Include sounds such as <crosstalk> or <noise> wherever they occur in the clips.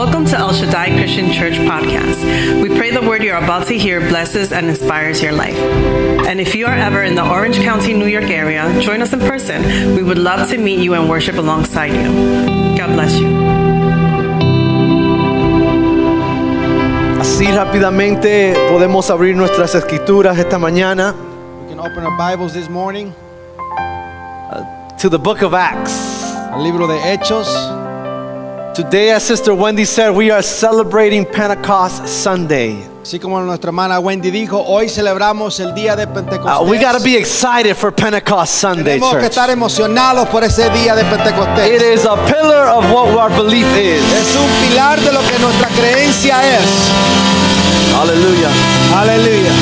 Welcome to El Shaddai Christian Church podcast. We pray the word you're about to hear blesses and inspires your life. And if you are ever in the Orange County, New York area, join us in person. We would love to meet you and worship alongside you. God bless you. Así rápidamente podemos abrir nuestras escrituras esta mañana We can open our Bibles this morning uh, to the book of Acts. al libro de Hechos. Today, as Sister Wendy said, we are celebrating Pentecost Sunday. Así como nuestra hermana Wendy dijo, hoy celebramos el día de Pentecostés. Uh, we got to be excited for Pentecost Sunday, Tenemos que church. estar emocionados por ese día de Pentecostés. It is a pillar of what our belief is. Es un pilar de lo que nuestra creencia es. Hallelujah. Aleluya.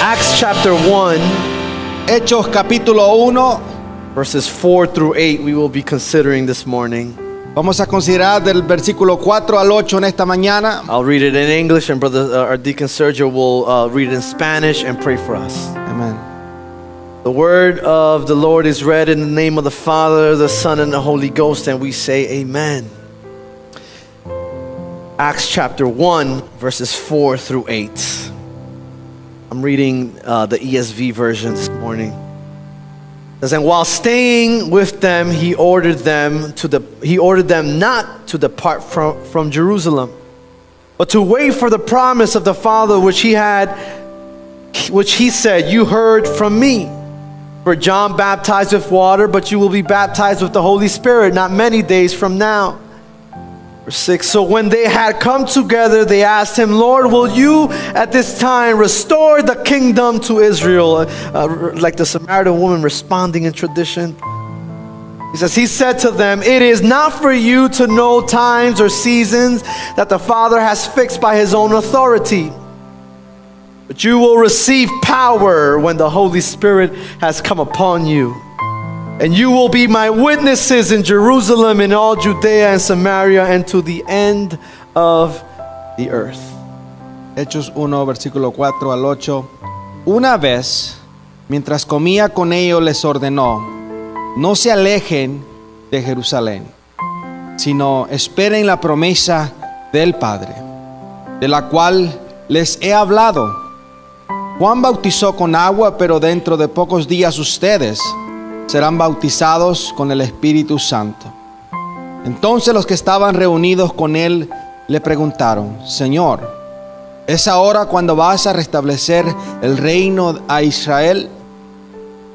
Acts chapter 1, Hechos capítulo 1. verses 4 through 8, we will be considering this morning. Vamos a considerar del versículo 4 al 8 en esta mañana. I'll read it in English, and brother, uh, our deacon Sergio will uh, read it in Spanish and pray for us. Amén. The word of the Lord is read in the name of the Father, the Son, and the Holy Ghost, and we say, Amen. Acts chapter 1, verses 4 through 8. I'm reading uh, the ESV version this morning. And while staying with them, he ordered them to the he ordered them not to depart from, from Jerusalem, but to wait for the promise of the Father which he had which he said, You heard from me. For John baptized with water, but you will be baptized with the Holy Spirit not many days from now. Verse 6 So when they had come together, they asked him, Lord, will you at this time restore the kingdom to Israel? Uh, uh, like the Samaritan woman responding in tradition. He says, He said to them, It is not for you to know times or seasons that the Father has fixed by his own authority. But you will receive power when the Holy Spirit has come upon you. And you will be my witnesses in Jerusalem, in all Judea and Samaria, and to the end of the earth. Hechos 1, versículo 4 al 8. Una vez, mientras comía con ellos, les ordenó, no se alejen de Jerusalén, sino esperen la promesa del Padre, de la cual les he hablado. Juan bautizó con agua, pero dentro de pocos días ustedes serán bautizados con el Espíritu Santo. Entonces los que estaban reunidos con él le preguntaron, Señor, ¿Es ahora cuando vas a restablecer el reino a Israel?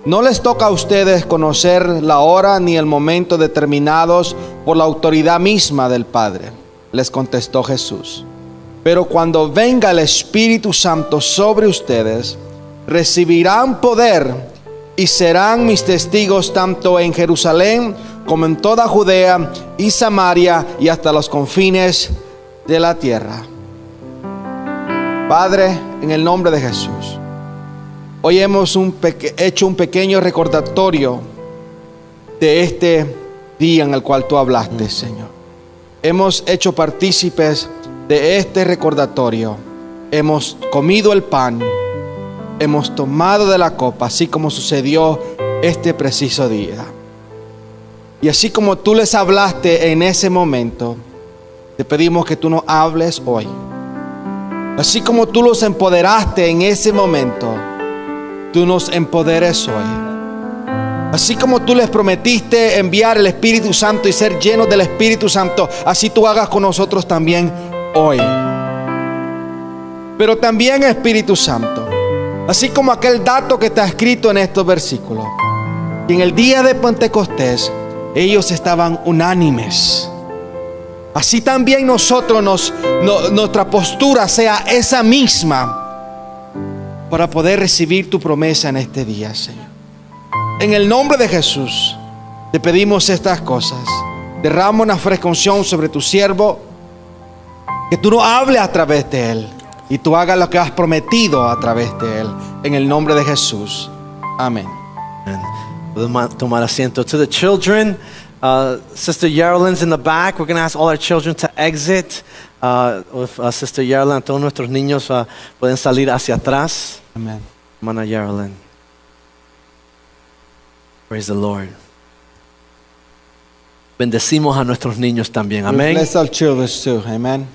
No les toca a ustedes conocer la hora ni el momento determinados por la autoridad misma del Padre, les contestó Jesús. Pero cuando venga el Espíritu Santo sobre ustedes, recibirán poder y serán mis testigos tanto en Jerusalén como en toda Judea y Samaria y hasta los confines de la tierra. Padre, en el nombre de Jesús, hoy hemos hecho un pequeño recordatorio de este día en el cual tú hablaste, Señor. Hemos hecho partícipes de este recordatorio. Hemos comido el pan, hemos tomado de la copa, así como sucedió este preciso día. Y así como tú les hablaste en ese momento, te pedimos que tú nos hables hoy. Así como tú los empoderaste en ese momento, tú nos empoderes hoy. Así como tú les prometiste enviar el Espíritu Santo y ser llenos del Espíritu Santo, así tú hagas con nosotros también hoy. Pero también Espíritu Santo, así como aquel dato que está escrito en estos versículos, que en el día de Pentecostés ellos estaban unánimes. Así también nosotros nos, no- nuestra postura sea esa misma para poder recibir tu promesa en este día, Señor. En el nombre de Jesús te pedimos estas cosas. Derrama una fresca sobre tu siervo, que tú no hables a través de él y tú hagas lo que has prometido a través de él. En el nombre de Jesús. Amén. Tomar asiento. To the children, uh, Sister Yarlin's in the back. We're going to ask all our children to exit. Uh, with, uh, Sister Yarlin, todos nuestros niños uh, pueden salir hacia atrás. Amén. Hermana Yarlin. Praise the Lord. Bendecimos a nuestros niños también. Amén. Bless our children too. Amen.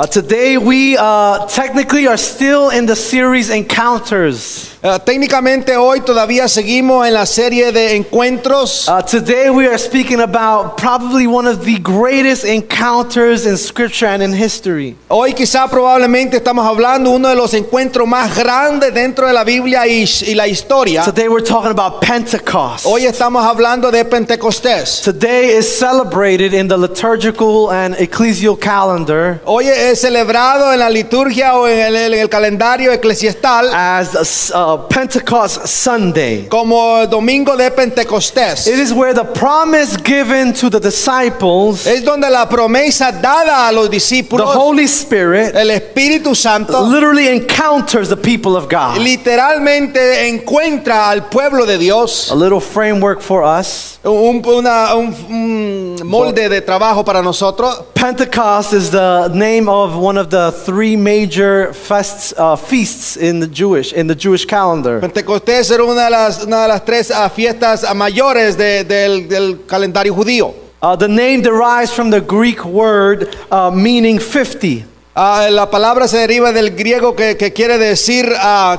Uh, today we uh, technically are still in the series Encounters. Eh, técnicamente hoy todavía seguimos en la serie de encuentros. Uh, today we are speaking about probably one of the greatest encounters in Scripture and in history. Hoy quizá probablemente estamos hablando uno de los encuentros más grandes dentro de la Biblia y, y la historia. Today we're talking about Pentecost. Hoy estamos hablando de Pentecostés. Today is celebrated in the liturgical and ecclesial calendar Hoy es celebrado en la liturgia o en el, en el calendario eclesiastal as a s- uh, Pentecost Sunday. como Domingo de Pentecostés. It is where the promise given to the disciples, Es donde la promesa dada a los discípulos. the Holy Spirit, el Espíritu Santo, literally encounters the people of God. literalmente encuentra al pueblo de Dios. A little framework for us. Un, una- un- un molde de trabajo para nosotros. Pentecost is the name of one of the three major fests, uh, feasts in the Jewish in the Jewish calendar. Pentecostés era una de las, una de las tres ah, fiestas ah, mayores de- del, del calendario judío. Uh, the name derives from the Greek word uh, meaning 50. Ah, la palabra se deriva del griego que, que quiere decir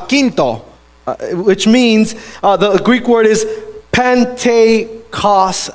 quinto, uh, which means uh, the Greek word is Pentecoste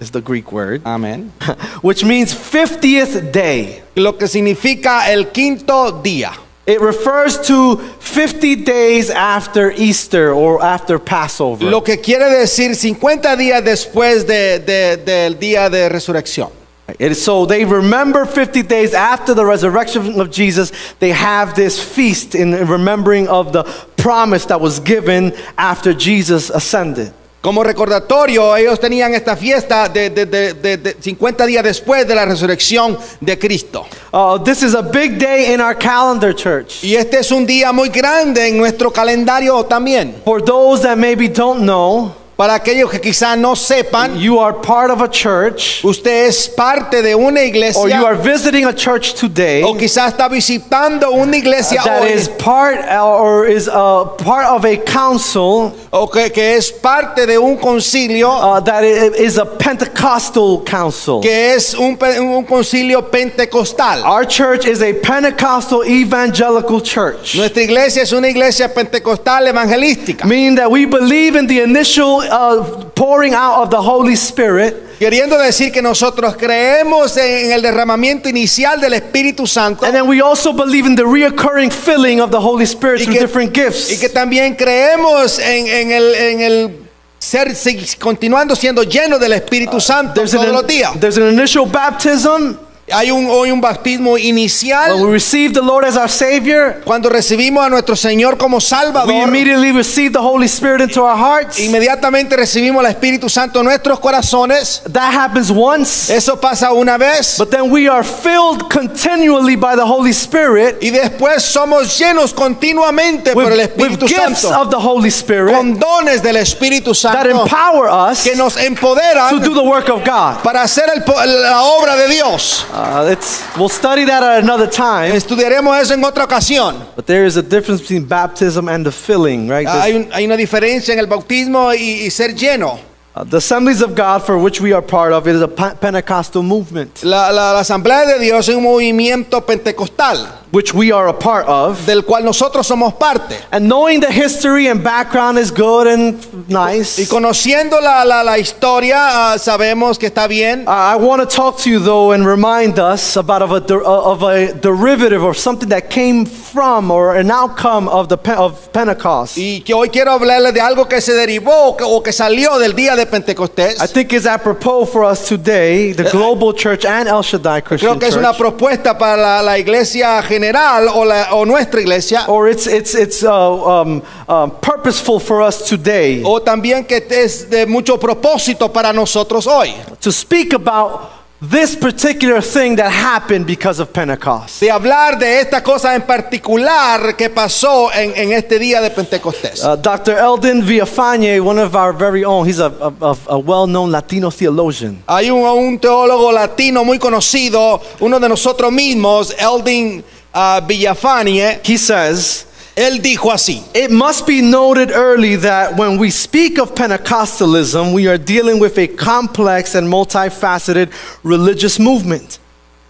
is the Greek word, Amén. <laughs> which means 50th day. lo que significa el quinto día. It refers to 50 days after Easter or after Passover. Lo que quiere decir 50 días después de- de- del día de resurrección. Is so they remember 50 days after the resurrection of Jesus, they have this feast in remembering of the promise that was given after Jesus ascended. Como recordatorio, ellos tenían esta fiesta de, de- de- de- de 50 días después de la resurrección de Cristo. Uh, this is a big day in our calendar, church. Y este es un día muy grande en nuestro calendario también. For those that maybe don't know, Para aquellos que quizá no sepan, you are part of a church, usted es parte de una iglesia, or you are visiting a church today o quizá está visitando una iglesia that hoy, is part or is a part of a council o que, que es parte de un concilio uh, that is a Pentecostal council. que es un, un concilio pentecostal. Our church is a Pentecostal evangelical church, Nuestra iglesia es una iglesia pentecostal evangelística, meaning that we believe in the initial uh, pouring out of the Holy Spirit, queriendo decir que nosotros creemos en, el derramamiento inicial del Espíritu Santo and then we also believe in the reoccurring filling of the Holy Spirit y through que, different gifts. y que también creemos en, en el, en el ser continuando siendo lleno del Espíritu Santo There's todos an, los días. there's an initial baptism Hay un, hoy un bautismo when we inicial receive the Lord as our Savior. cuando recibimos a nuestro Señor como We Salvador. immediately receive the Holy Spirit into our hearts. Inmediatamente recibimos el Espíritu Santo en nuestros corazones. That happens once, Eso pasa una vez. but then we are filled continually by the Holy Spirit Y después somos llenos continuamente por el with Espíritu gifts Santo. of the Holy Spirit Con dones del Espíritu that Santo empower us que nos to empoderan do the work of God. para hacer el la obra de Dios. Uh, Uh, it's, we'll study that at another time, Estudiaremos eso en otra ocasión. but there is a difference between baptism and the filling, right? Hay, un- hay una diferencia en el bautismo y, y ser lleno. Uh, the assemblies of God, for which we are part of, is a Pentecostal movement, La, la- la Asamblea de Dios es un movimiento pentecostal which we are a part of. del cual nosotros somos parte. And knowing the history and background is good and nice. Y conociendo la, la- la historia, ah, sabemos que está bien. Uh, I want to talk to you though and remind us about of a, uh, of a derivative or something that came from or an outcome of the of Pentecost. Y que hoy quiero hablarles de algo que se derivó o que, o que salió del día de Pentecostés. I think is apropos for us today, the global church and El Shaddai Christian Creo que es una propuesta para la, la iglesia general o, la- o nuestra iglesia. Or it's it's it's uh, um, um, purposeful for us today O también que es de mucho propósito para nosotros hoy. to speak about this particular thing that happened because of Pentecost. De hablar de esta cosa en particular que pasó en, en este día de Pentecostés. Uh, Dr. Eldon Villafañe, one of our very own, he's a, a, a- well-known Latino theologian. Hay un, un teólogo latino muy conocido, uno de nosotros mismos, Eldin ah, Villafanie. He says Él dijo así. It must be noted early that when we speak of Pentecostalism, we are dealing with a complex and multifaceted religious movement.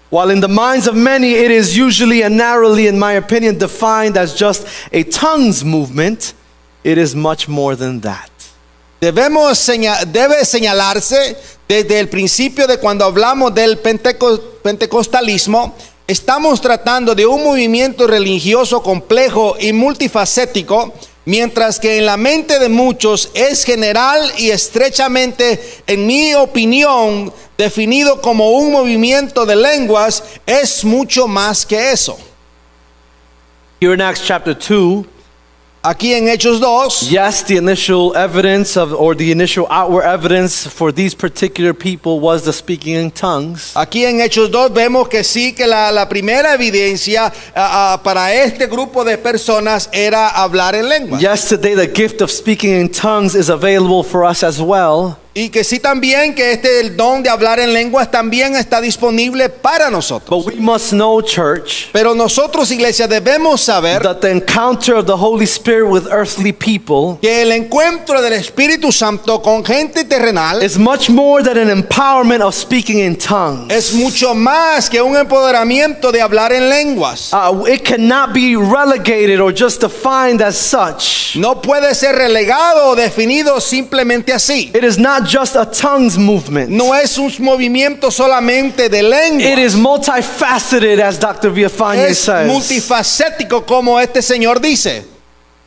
While in the minds of many, it is usually and narrowly, in my opinion, defined as just a tongues movement, it is much more than that. Debemos seña- debe señalarse desde el principio de cuando hablamos del penteco- pentecostalismo, estamos tratando de un movimiento religioso complejo y multifacético, mientras que en la mente de muchos es general y estrechamente, en mi opinión, definido como un movimiento de lenguas, es mucho más que eso. Here in Acts chapter 2, Aquí en Hechos 2, yes, the initial evidence of, or the initial outward evidence for these particular people was the speaking in tongues. Aquí en Hechos 2 vemos que sí, que la, la primera evidencia ah, ah, para este grupo de personas era hablar en lengua. Yes, today the gift of speaking in tongues is available for us as well. Y que sí también que este el don de hablar en lenguas también está disponible para nosotros. But we must know, church, Pero nosotros, iglesia, debemos saber that the encounter of the Holy Spirit with earthly people que el encuentro del Espíritu Santo con gente terrenal is much more than an empowerment of speaking in tongues. es mucho más que un empoderamiento de hablar en lenguas. Uh, it cannot be relegated or just defined as such. No puede ser relegado o definido simplemente así. It is not just a tongues movement. No es un movimiento solamente de It lengua. is multifaceted, as Dr. Villafane Es says. multifacético como este señor dice.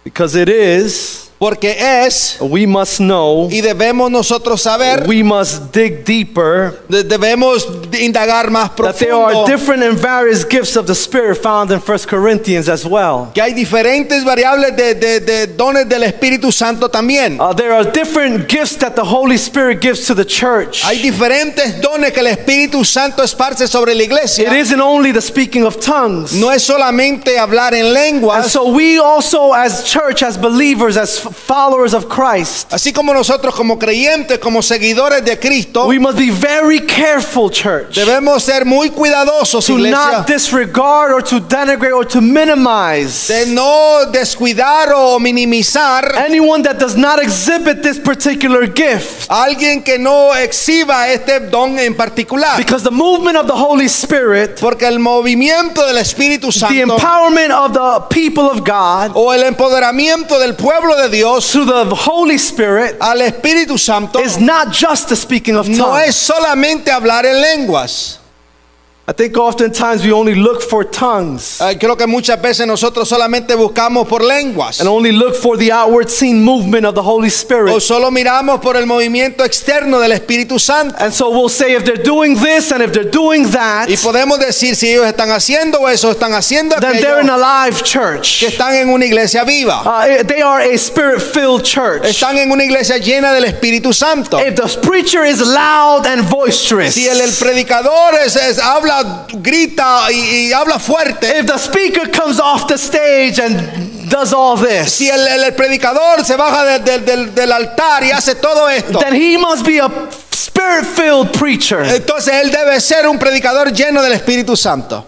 Because it is, Porque es, we must know, y debemos nosotros saber, we must dig deeper, de- debemos indagar más that there are profundo. different and various gifts of the Spirit found in 1 Corinthians as well. Que hay diferentes variables de, de- de dones del Espíritu Santo también. Uh, there are different gifts that the Holy Spirit gives to the church. Hay diferentes dones que el Espíritu Santo esparce sobre la It iglesia. isn't only the speaking of tongues. No es solamente hablar en And lenguas. so we also, as church, as believers, as followers of Christ, Así como nosotros como creyentes, como seguidores de Cristo, we must be very careful, church, debemos ser muy cuidadosos, to iglesia, not disregard or to denigrate or to minimize de no descuidar o minimizar anyone that does not exhibit this particular gift. alguien que no exhiba este don en particular. Because the movement of the Holy Spirit, Porque el movimiento del Espíritu the Santo empowerment of the people of God o el empoderamiento del pueblo de Dios to the Holy Spirit al Espíritu Santo is not just the speaking of no es solamente hablar en lenguas. I think oftentimes we only look for tongues Eh, creo que muchas veces nosotros solamente buscamos por lenguas and only look for the outward seen movement of the Holy o Spirit. solo miramos por el movimiento externo del Espíritu Santo. And so we'll say if they're doing this and if they're doing that, Y podemos decir si ellos están haciendo eso, están haciendo then they're in aquello, a live church. que están en una iglesia viva. Uh, they are a spirit filled church. Están en una iglesia llena del Espíritu Santo. If the preacher is loud and boisterous, Si el, el predicador es, es- habla, grita y, y habla fuerte, if the speaker comes off the stage and does all this, si el, el- el predicador se baja de- de- del, del altar y hace todo esto, then he must be a spirit filled preacher. entonces él debe ser un predicador lleno del Espíritu Santo.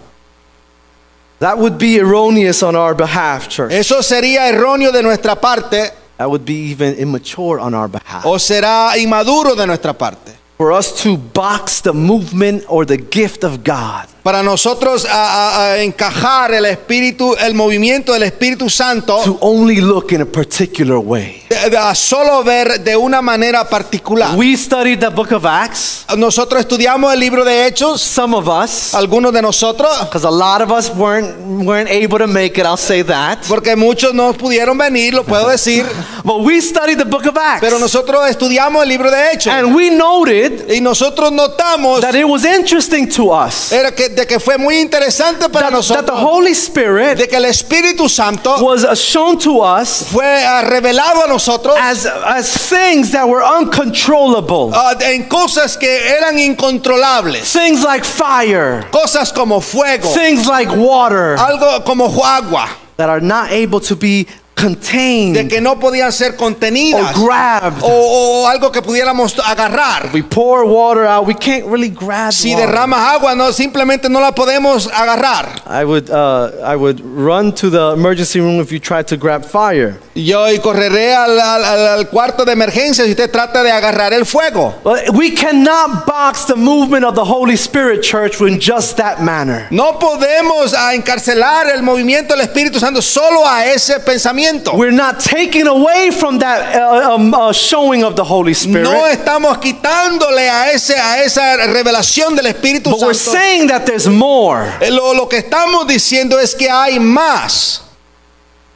That would be erroneous on our behalf, church. Eso sería erróneo de nuestra parte That would be even immature on our behalf. o será inmaduro de nuestra parte. For us to box the movement or the gift of God Para nosotros a, a- a encajar el espíritu, el movimiento del Espíritu Santo, to only look in a particular way. de- de- a solo ver de una manera particular. We studied the book of Acts, Nosotros estudiamos el libro de Hechos, some of us, algunos de nosotros, because a lot of us weren't, weren't able to make it, I'll say that. porque muchos no pudieron venir, lo puedo decir, <laughs> But we studied the book of Acts. pero nosotros estudiamos el libro de Hechos And we noted y nosotros notamos that it was interesting to us era que, de que fue muy interesante para that, that the nosotros. Holy Spirit de que el Espíritu Santo was uh, shown to us fue ah, revelado a nosotros as, as things that were uncontrollable. ah, en cosas que eran incontrolables, Things like fire, cosas como fuego, things like water. Algo como agua, that are not able to be contained de que no podían ser contenidas or grabbed. o, o algo que pudiéramos agarrar. we pour water out, we can't really grab Si water. derramas agua, no simplemente no la podemos agarrar. I would, uh, I would run to the emergency room if you tried to grab fire. Yo correré al, al- al- cuarto de emergencia si usted trata de agarrar el fuego. But we cannot box the movement of the Holy Spirit, church, in just that manner. No podemos encarcelar el movimiento del Espíritu Santo solo a ese pensamiento. We're not taking away from that uh, um, uh, showing of the Holy Spirit. No estamos quitándole a, ese, a esa revelación del Espíritu but we're Santo. saying that there's more. Eh, Lo, lo que estamos diciendo es que hay más.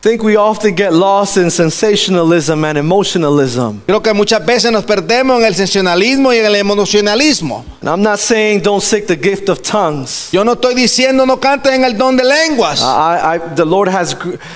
I think we often get lost in sensationalism and emotionalism. Creo que muchas veces nos perdemos en el sensacionalismo y en el emocionalismo. And I'm not saying don't seek the gift of tongues. Yo no estoy diciendo no cantes en el don de lenguas. I, I, the Lord has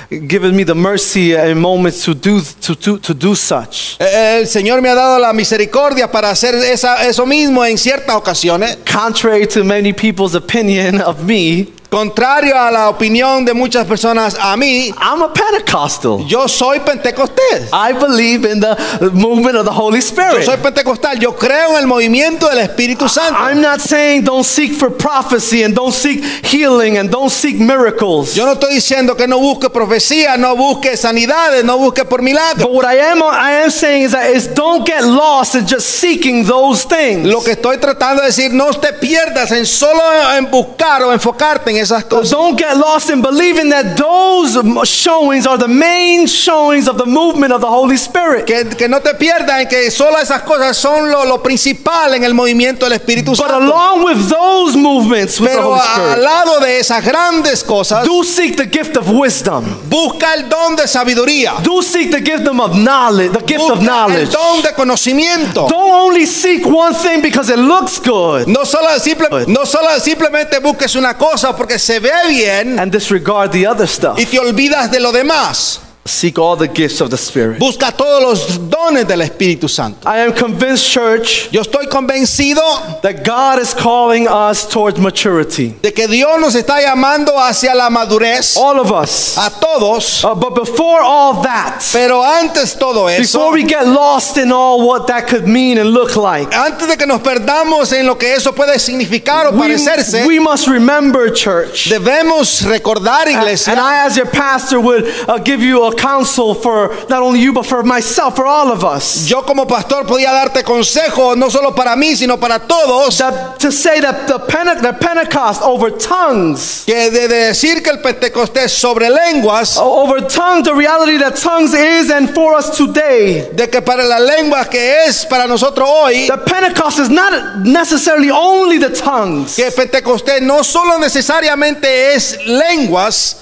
given me the mercy in moments to do, to, to, to do such. Eh, El Señor me ha dado la misericordia para hacer esa- eso mismo en ciertas ocasiones. Contrary to many people's opinion of me, Contrario a la opinión de muchas personas a mí, I'm a Pentecostal. yo soy pentecostés. I believe in the movement of the Holy Yo Spirit. soy pentecostal. Yo creo en el movimiento del Espíritu Santo. I'm not saying don't seek for prophecy and don't seek healing and don't seek miracles. Yo no estoy diciendo que no busque profecía, no busque sanidades, no busque por milagros. But what I am I am saying is that is don't get lost in just seeking those things. Lo que estoy tratando de decir, no te pierdas en solo en buscar o enfocarte en esas cosas. Don't get lost in believing that those showings are the main showings of the movement of the Holy Spirit. Que, que no te pierdas en que solo esas cosas son lo, lo principal en el movimiento del Espíritu But Santo. along with those movements with the Pero Holy al lado de esas grandes cosas, do seek the gift of wisdom. busca el don de sabiduría. Do seek the gift of knowledge, the gift of Busca el knowledge. don de conocimiento. Don't only seek one thing because it looks good No solo, simple- no solo simplemente busques una cosa porque se ve bien and disregard the other stuff. y te olvidas de lo demás. Seek all the gifts of the Spirit. Busca todos los dones del Espíritu Santo. I am convinced, church, Yo estoy convencido that God is calling us towards maturity. de que Dios nos está llamando hacia la madurez All of us. a todos. Uh, but before all that, Pero antes todo eso, before we get lost in all what that could mean and look like, antes de que nos perdamos en lo que eso puede significar o we, parecerse, we must remember, church. debemos recordar, iglesia, And I, as your pastor, would uh, give you a counsel for not only you, but for myself, for all of us. yo como pastor podía darte consejo no solo para mí, sino para todos, That, to say that the, Pente- the Pentecost over tongues, que de, de decir que el Pentecostés sobre lenguas, over tongues, the reality that tongues is and for us today. de que para las lenguas que es para nosotros hoy, The Pentecost is not necessarily only the tongues. que Pentecostés no solo necesariamente es lenguas,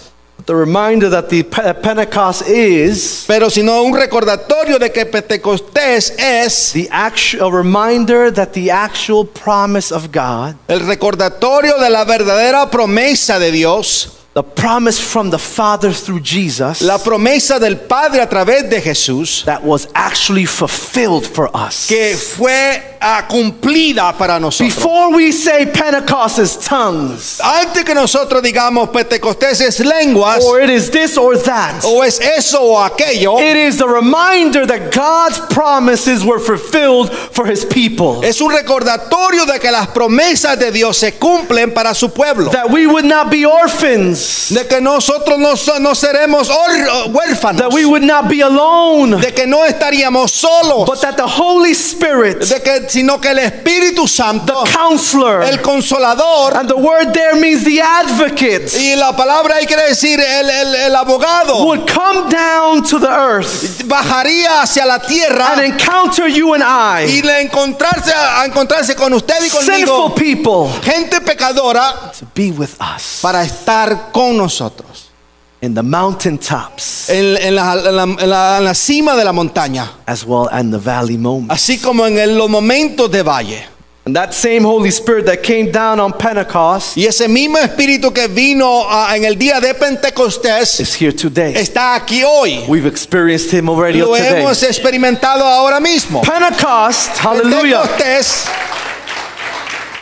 The reminder that the Pe- Pentecost is pero sino un recordatorio de que Pentecostés es the actual reminder that the actual promise of God, el recordatorio de la verdadera promesa de Dios, the promise from the Father through Jesus, la promesa del Padre a través de Jesús, that was actually fulfilled for us. que fue ah, cumplida para nosotros. Before we say Pentecost is tongues, Antes que nosotros digamos Pentecostés es lenguas, or it is this or that, o es eso o aquello, it is a reminder that God's promises were fulfilled for his people. es un recordatorio de que las promesas de Dios se cumplen para su pueblo. That we would not be orphans, De que nosotros no, no seremos huérfanos. that we would not be alone, De que no estaríamos solos. but that the Holy Spirit, De que, sino que el Espíritu Santo, counselor, el consolador, and the word there means the advocate, y la palabra ahí quiere decir el, el- el abogado, would come down to the earth bajaría hacia la tierra and encounter you and I, y le encontrarse a encontrarse con usted y sinful conmigo, people, gente pecadora, to be with us para estar con nosotros. in the mountaintops En, en la, en la- en la- en la cima de la montaña, as well and the valley moments. así como en el- los momentos de valle. And that same Holy Spirit that came down on Pentecost Y ese mismo espíritu que vino ah, en el día de Pentecostés is here today. está aquí hoy. We've experienced Him already Lo today. hemos experimentado ahora mismo. Pentecost, hallelujah. Pentecostés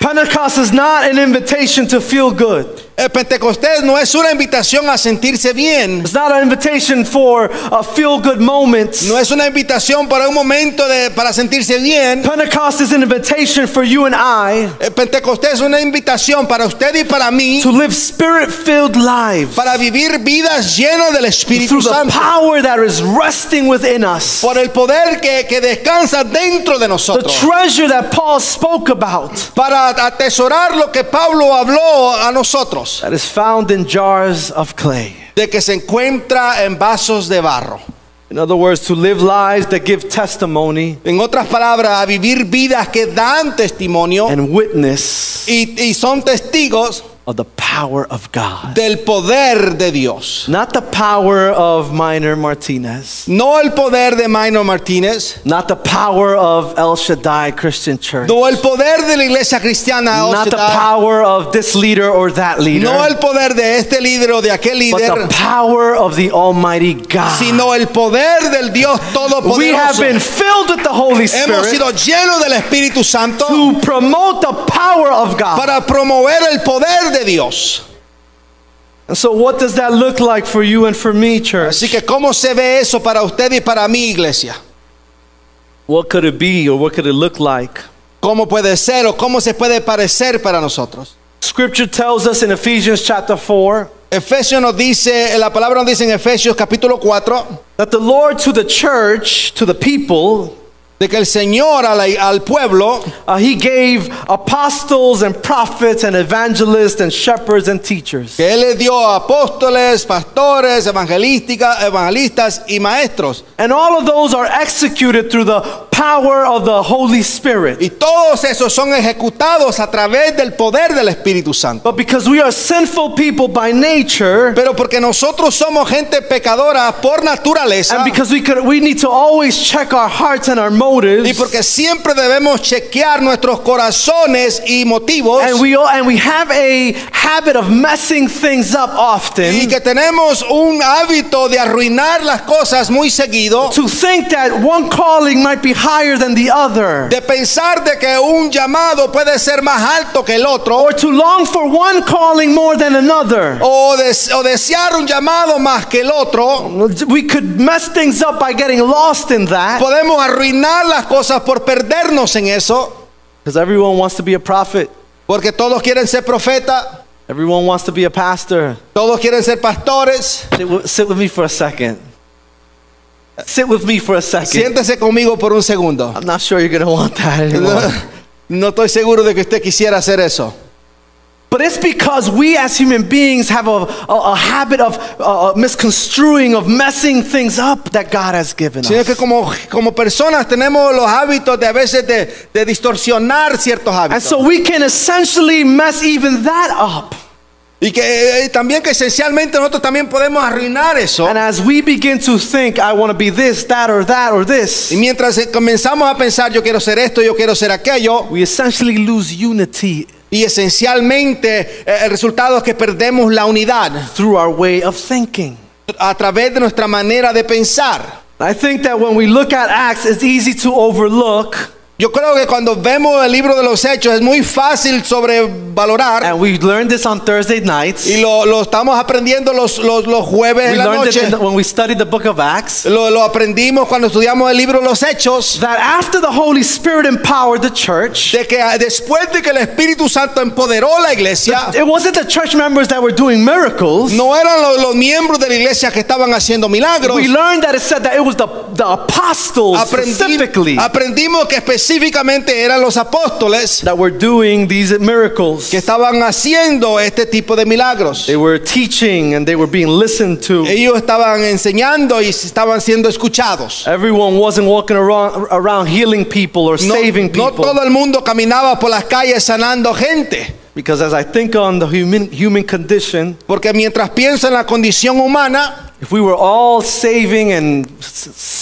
Pentecost is not an invitation to feel good. El Pentecostés no es una invitación a sentirse bien. It's not an invitation for a feel good moment. No es una invitación para un momento de, para sentirse bien. Pentecost is an invitation for you and I El Pentecostés es una invitación para usted y para mí to live spirit filled lives para vivir vidas llenas del Espíritu through the Santo. power that is resting within us. Por el poder que, que descansa dentro de The nosotros. treasure that Paul spoke about Para atesorar lo que Pablo habló a nosotros. That is found in jars of clay. De que se encuentra en vasos de barro. In other words, to live lives that give testimony En otras palabras, a vivir vidas que dan testimonio and witness y, y son testigos of the power of God. del poder de Dios. Not the power of Minor Martinez, No el poder de Minor Martínez, not the power of El Shaddai Christian Church, no el poder de la iglesia cristiana, El not the Shaddai, power of this leader or that leader, no el poder de este líder o de aquel but the líder, power of the Almighty God. sino el poder del Dios We have Todopoderoso. been filled with the Holy Hemos Spirit sido llenos del Espíritu Santo to promote the power of God. para promover el poder de Dios. And so, what does that look like for you and for me, church? Así que, ¿cómo se ve eso para usted y para mi iglesia? What could it be or what could it look like? ¿Cómo puede ser o cómo se puede parecer para nosotros? Scripture tells us in Ephesians chapter 4 Efesios nos dice, la palabra nos dice en Efesios capítulo 4, that the Lord to the church, to the people, de que el Señor a la- al pueblo uh, He gave apostles and prophets and evangelists and shepherds and teachers. que Él le dio apóstoles, pastores, evangelística- evangelistas y maestros. And all of those are executed through the power of the Holy Spirit. Y todos esos son ejecutados a través del poder del Espíritu Santo. But because we are sinful people by nature, Pero porque nosotros somos gente pecadora por naturaleza and because we could, we need to always check our hearts and our y motives, porque siempre debemos chequear nuestros corazones y motivos and we all, and we have a habit of messing things up y often. que tenemos un hábito de arruinar las cosas muy seguido, To think that one calling might be higher than the other, de pensar de que un llamado puede ser más alto que el otro or to long for one calling more than another. o, des- o desear un llamado más que el otro, We could mess things up by getting lost in that. podemos arruinar las cosas por perdernos en eso, Because everyone wants to be a prophet, porque todos quieren ser profeta, everyone wants to be a pastor. todos quieren ser pastores. Sit with, sit with me for a second. Sit with me for a second. Siéntese conmigo por un segundo. I'm not sure you're going to want that <laughs> anymore. No estoy seguro de que usted quisiera hacer eso. But it's because we as human beings have a, a, a habit of uh, misconstruing, of messing things up that God has given Sino que us. como, como personas tenemos los hábitos de a veces de, de distorsionar ciertos And hábitos. so we can essentially mess even that up. y que eh, también que esencialmente nosotros también podemos arruinar eso. And as we begin to think, I want to be this, that, or that, or this, Y mientras eh, comenzamos a pensar, yo quiero ser esto, yo quiero ser aquello, we essentially lose unity y esencialmente eh, el resultado es que perdemos la unidad through our way of thinking. a través de nuestra manera de pensar. I think that when we look at Acts, it's easy to overlook, Yo creo que cuando vemos el libro de los hechos es muy fácil sobrevalorar and we learned this on Thursday nights. y lo, lo estamos aprendiendo los, los, los jueves We en la noche. the- when we studied the book of Acts. Lo, lo aprendimos cuando estudiamos el libro de los hechos. That after the Holy Spirit empowered the church, De que ah, después de que el Espíritu Santo empoderó la iglesia, it wasn't the church members that were doing miracles. no eran los, los miembros de la iglesia que estaban haciendo milagros. We learned that it said that it was the, the apostles Aprendi- specifically aprendimos que específicamente eran los apóstoles that were doing these miracles. que estaban haciendo este tipo de milagros. They were teaching and they were being listened to. Ellos estaban enseñando y estaban siendo escuchados. Everyone wasn't walking around, around healing people or No, saving no people. todo el mundo caminaba por las calles sanando gente. Because as I think on the human, human condition, Porque mientras pienso en la condición humana, If we were all saving and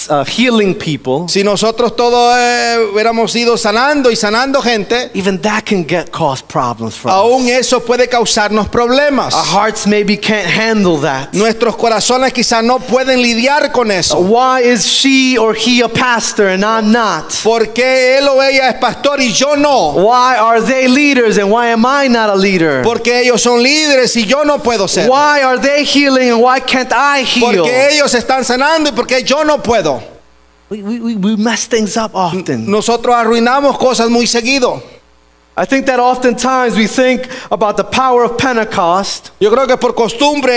uh, healing people, Si nosotros todos eh, hubiéramos ido sanando y sanando gente, even that can get cause problems for aún us. eso puede causarnos problemas. Our hearts maybe can't handle that. Nuestros corazones quizás no pueden lidiar con eso. Why is she or he a pastor and I'm not? ¿Por qué él o ella es pastor y yo no? Why are they leaders and why am I not a leader? Porque ellos son líderes y yo no puedo ser. Why are they healing and why can't I heal? Porque ellos están sanando y porque yo no puedo. We, we, we- mess things up often. Nosotros arruinamos cosas muy seguido. I think that oftentimes we think about the power of Pentecost Yo creo que por costumbre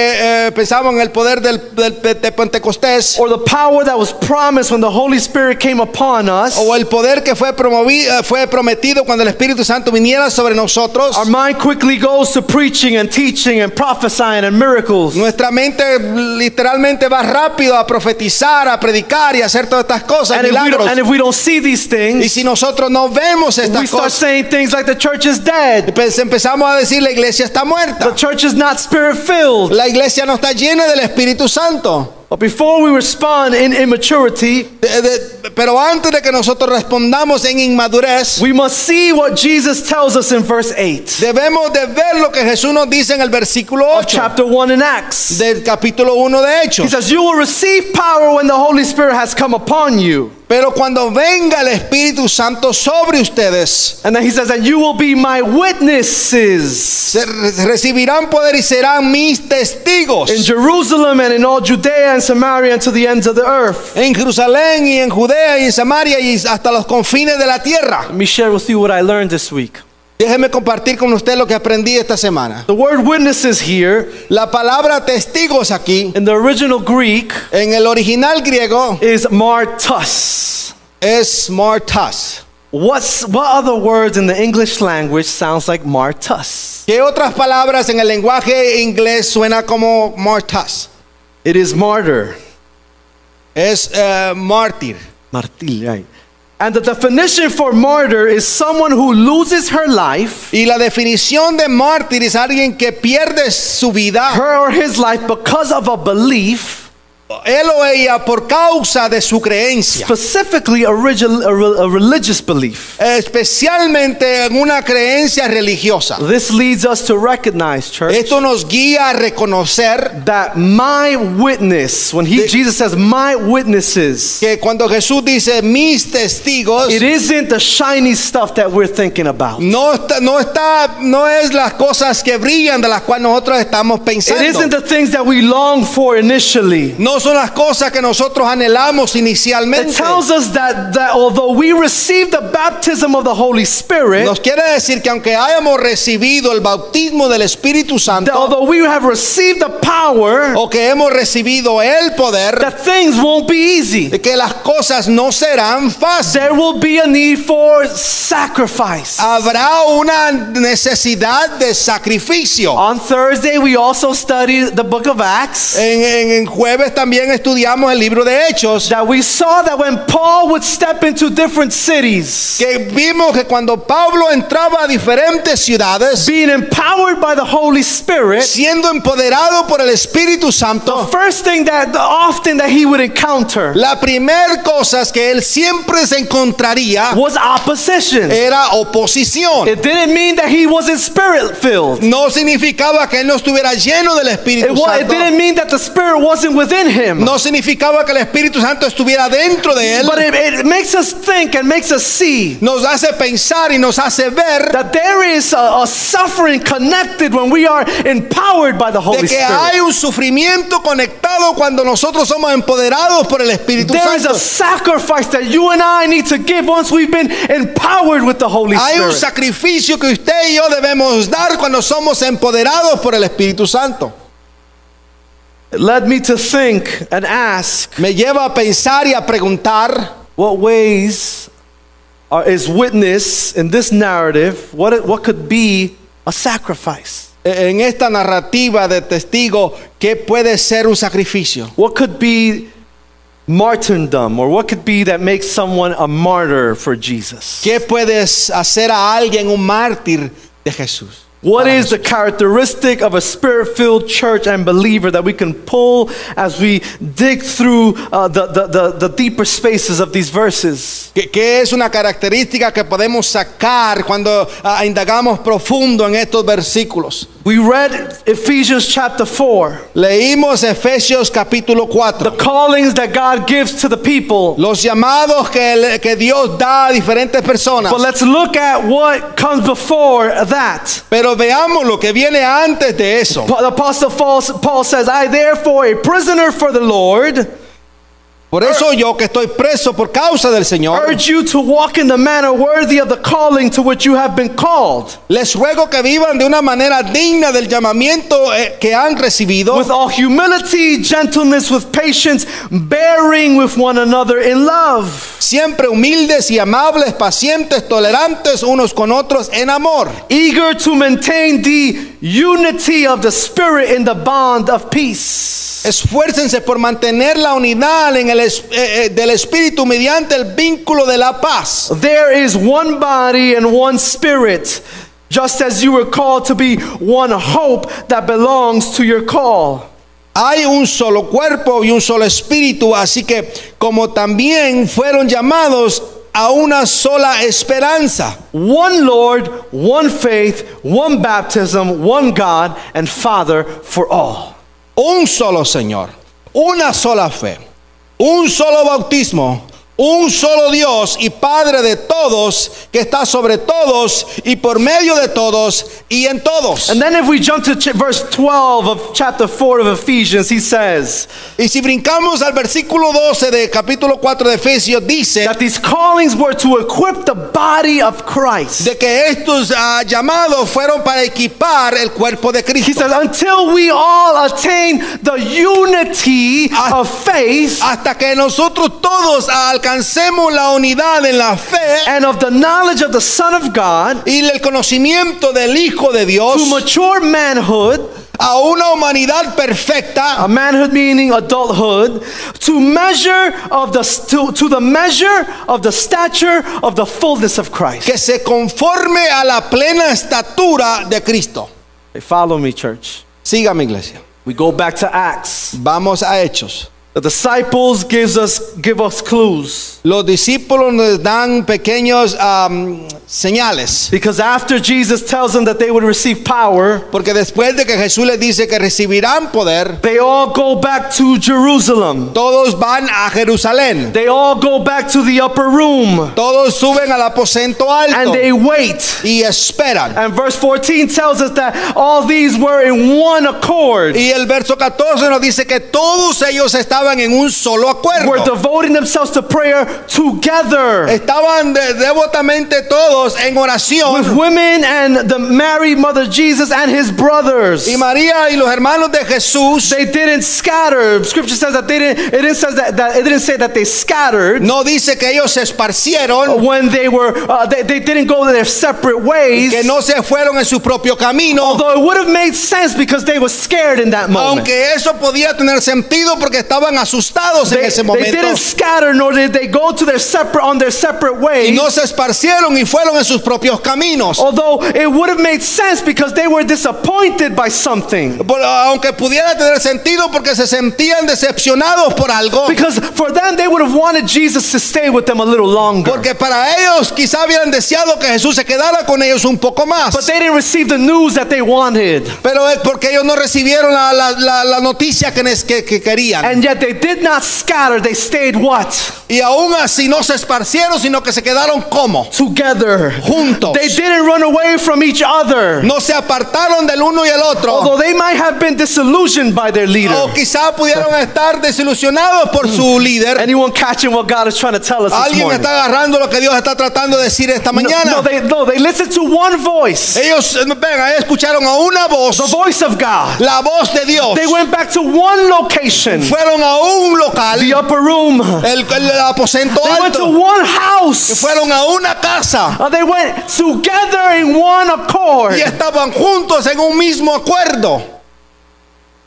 eh, pensamos en el poder del, del- de Pentecostés or the power that was promised when the Holy Spirit came upon us. o el poder que fue, eh, fue prometido cuando el Espíritu Santo viniera sobre nosotros. Our mind quickly goes to preaching and teaching and prophesying and miracles. Nuestra mente literalmente va rápido a profetizar, a predicar y a hacer todas estas cosas, And if, we don't, milagros. and if we don't see these Y things, si nosotros no vemos we estas start cosas, saying things like the church is dead, empezamos a decir la iglesia está the muerta. church is not spirit filled. La iglesia no está llena del Espíritu Santo. But before we respond in immaturity, De- de- pero antes de que nosotros respondamos en inmadurez, we must see what Jesus tells us in verse 8 debemos de ver lo que Jesús nos dice en el versículo of chapter 1 in Acts. del capítulo 1 de Hechos. He says, You will receive power when the Holy Spirit has come upon you. Pero cuando venga el Espíritu Santo sobre ustedes, And then he says, And you will be my witnesses recibirán poder y serán mis testigos in Jerusalem and in all Judea and Samaria and to the ends of the earth. en Jerusalén y en Judea y en Samaria y hasta los confines de la tierra. Let me share with you what I learned this week. Déjeme compartir con usted lo que aprendí esta semana. The word witnesses here La palabra testigos aquí, in the original Greek en el original griego, is martus. es martas. What's what other words in the English language sounds like martus? ¿Qué otras palabras en el lenguaje inglés suena como martas? It is martyr. Es eh, mártir. Martil, right. And the definition for martyr is someone who loses her life, Y la definición de mártir es alguien que pierde su vida, her or his life, because of a belief, él o ella, por causa de su creencia. specifically a, a re- a religious belief. Especialmente en una creencia religiosa. This leads us to recognize, church, Esto nos guía a reconocer that my witness, when he De- Jesus says my witnesses, que cuando Jesús dice mis testigos, it isn't the shiny stuff that we're thinking about. no está, no está, no es las cosas que brillan de las cuales nosotros estamos It isn't pensando. the things that we long for initially. No son las cosas que nosotros anhelamos It inicialmente. tells us that, that although we receive the baptism of the Holy Spirit, Nos quiere decir que aunque hayamos recibido el bautismo del Espíritu that Santo although we have received the power, o que hemos recibido el poder, that things won't be easy. que las cosas no serán fáciles. There will be a need for sacrifice. Habrá una necesidad de sacrificio. On Thursday, we also studied the book of Acts. En, en- en jueves también estudiamos el libro de Hechos, That we saw that when Paul would step into different cities, que vimos que cuando Pablo entraba a diferentes ciudades, being empowered by the Holy Spirit, siendo empoderado por el Espíritu Santo, first thing that often that he would encounter la primer cosa que él siempre se encontraría was opposition. era oposición. It didn't mean that he wasn't spirit filled. No significaba que él no estuviera lleno del It, Espíritu wa- it Santo. didn't mean that the spirit wasn't within him. No significaba que el Espíritu Santo estuviera dentro de él. But it, it makes us think and makes us see Nos hace pensar y nos hace ver that there is a, a suffering connected when we are empowered by the de Holy que Spirit. hay un sufrimiento conectado cuando nosotros somos empoderados por el Espíritu There is Santo. a sacrifice that you and I need to give once we've been empowered with the Holy Hay un Spirit. sacrificio que usted y yo debemos dar cuando somos empoderados por el Espíritu Santo. It led me to think and ask Me lleva a pensar y a preguntar what ways are, is witness in this narrative, what, it- what could be a sacrifice? en esta narrativa de testigo qué puede ser un sacrificio. What could be martyrdom or what could be that makes someone a martyr for Jesus? ¿Qué puedes hacer a alguien un mártir de Jesús? What is the characteristic of a spirit filled church and believer that we can pull as we dig through uh, the, the, the, the deeper spaces of these verses? ¿Qué, qué es una característica que podemos sacar cuando ah, indagamos profundo en estos versículos? We read Ephesians chapter 4, Leímos Efesios capítulo 4. the callings that God gives to the people. Los llamados que, que Dios da a diferentes personas. But let's look at what comes before that. Pero veamos lo que viene antes de eso. The Apostle Paul Paul says, I therefore, a prisoner for the Lord, Por eso yo que estoy preso por causa del Señor, urge you to walk in the manner worthy of the calling to which you have been called, les ruego que vivan de una manera digna del llamamiento eh, que han recibido, with all humility, gentleness, with patience, bearing with one another in love, siempre humildes y amables, pacientes, tolerantes unos con otros en amor, eager to maintain the unity of the Spirit in the bond of peace. esfuércense por mantener la unidad en el del Espíritu mediante el vínculo de la paz. There is one body and one spirit, just as you were called to be one hope that belongs to your call. Hay un solo cuerpo y un solo espíritu, así que como también fueron llamados a una sola esperanza. One Lord, one faith, one baptism, one God and Father for all. Un solo Señor, una sola fe, un solo bautismo, un solo Dios y Padre de todos, que está sobre todos y por medio de todos y en todos. And then if we jump to verse 12 of chapter 4 of Ephesians, he says Y si brincamos al versículo 12 de capítulo 4 de Efesios, dice that these callings were to equip the body of Christ. de que estos ah, llamados fueron para equipar el cuerpo de He Cristo. says, until we all attain the unity Ah. of faith Hasta que nosotros todos alcancemos la unidad en la fe and of the knowledge of the Son of God y el conocimiento del Hijo de to Dios mature manhood, a una humanidad perfecta a manhood meaning adulthood, to measure of the to, to the measure of the stature of the fullness of Christ. que se conforme a la plena estatura de Cristo. Hey, follow me, church. Sígame, iglesia. We go back to Acts. Vamos a Hechos. The disciples gives us give us clues Los discípulos nos dan pequeños am, señales. because after Jesus tells them that they would receive power, Porque después de que Jesús les dice que recibirán poder, they all go back to Jerusalem. todos van a Jerusalén. They all go back to the upper room Todos suben al aposento alto. and they wait. y esperan. And verse 14 tells us that all these were in one accord. Y el verso 14 nos dice que todos ellos estaban en un solo Were acuerdo. devoting themselves to prayer together Estaban de- devotamente todos en with oración. women and the Mary, Mother Jesus, and his brothers. Y María y los hermanos de Jesús They didn't scatter. Scripture says that they didn't. It didn't says that, that it didn't say that they scattered no dice que ellos se esparcieron, when they were. Uh, they, they didn't go their separate ways. que no se fueron en su propio camino. Although it would have made sense because they were scared in that moment. Aunque eso podía tener sentido porque estaban asustados en They, ese they momento. didn't scatter nor did they go to their separate on their separate ways. Y no se esparcieron y fueron en sus propios caminos. Although it would have made sense because they were disappointed by something. Por- aunque pudiera tener sentido porque se sentían decepcionados por algo. Because for them, they would have wanted Jesus to stay with them a little longer. Porque para ellos quizá habían deseado que Jesús se quedara con ellos un poco más. But they didn't receive the news that they wanted. Pero es porque ellos no recibieron la, la- la- la noticia que, que- que querían. And yet they did not scatter. They stayed what? Y aún así no se esparcieron, sino que se quedaron como. Together. Juntos. They didn't run away from each other. No se apartaron del uno y el otro. Although they might have been disillusioned by their leader. O quizá pudieron estar desilusionados por su líder. Anyone catching what God is trying to tell us this Alguien morning? está agarrando lo que Dios está tratando de decir esta No, mañana. no, they, no, they listened to one voice. Ellos, eh, venga, escucharon a una voz, The voice of God. la voz de Dios. They went back to one location, Fueron a un local, the upper room. el, el aposento They went to alto. one house. Fueron a una casa Uh, they went together in one accord. y estaban juntos en un mismo acuerdo.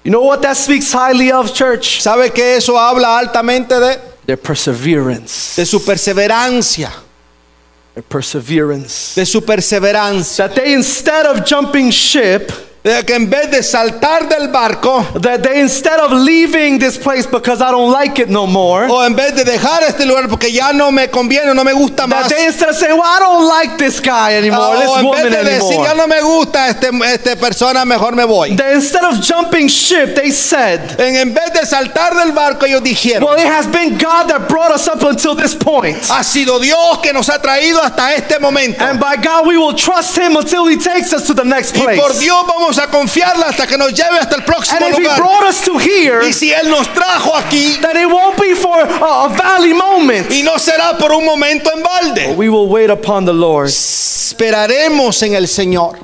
You know what that speaks highly of, church? ¿Sabe que eso habla altamente de, Their perseverance. de su perseverancia? their perseverance. de su perseverancia. That they, instead of jumping ship, que en vez de saltar del barco that they, instead of leaving this place because I don't like it no more, o en vez de dejar este lugar porque ya no me conviene, no me gusta that más. they, instead of saying, well, I don't like this guy anymore, o this en vez de decir ya anymore. no me gusta este, este persona, mejor me voy. That instead of jumping ship, they said, En, en vez de saltar del barco, ellos dijeron, well, it has been God that brought us up until this point. ha sido Dios que nos ha traído hasta este momento. And by God, we will trust Him until He takes us to the next Y place. por Dios vamos a confiarla hasta que nos lleve hasta el próximo And if He lugar. brought us to here, Y si Él nos trajo aquí, it won't be for a, a valley moment. y no será por un momento en balde. We will wait upon the Lord. Esperaremos en el Señor.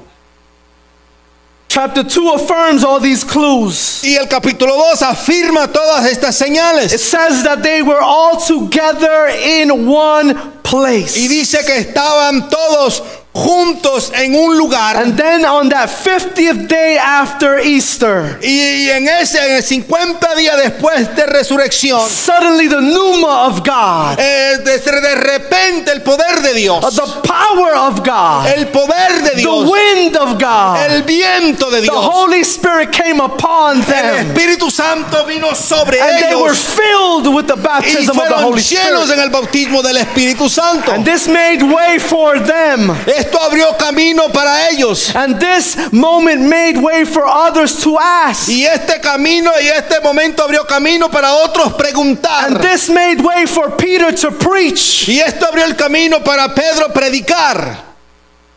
Chapter 2 affirms all these clues. Y el capítulo 2 afirma todas estas It señales. says that they were all together in one place. Y dice que estaban todos juntos en un lugar. And then on that 50th day after Easter, Y en ese, en el 50 días después de resurrección, suddenly the pneuma of God, eh, de, de repente el poder de Dios, uh, the power of God, el poder de the Dios, wind of God, el viento de the Dios, Holy Spirit came upon el them. Espíritu Santo vino sobre And they were ellos filled with the y baptism of the fueron Holy llenos Spirit. en el bautismo del Espíritu Santo. And this made way for them. Esto abrió camino para ellos. And this moment made way for others to ask. Y este camino y este momento abrió camino para otros And preguntar. this made way for Peter to preach. Y esto abrió el camino para Pedro predicar.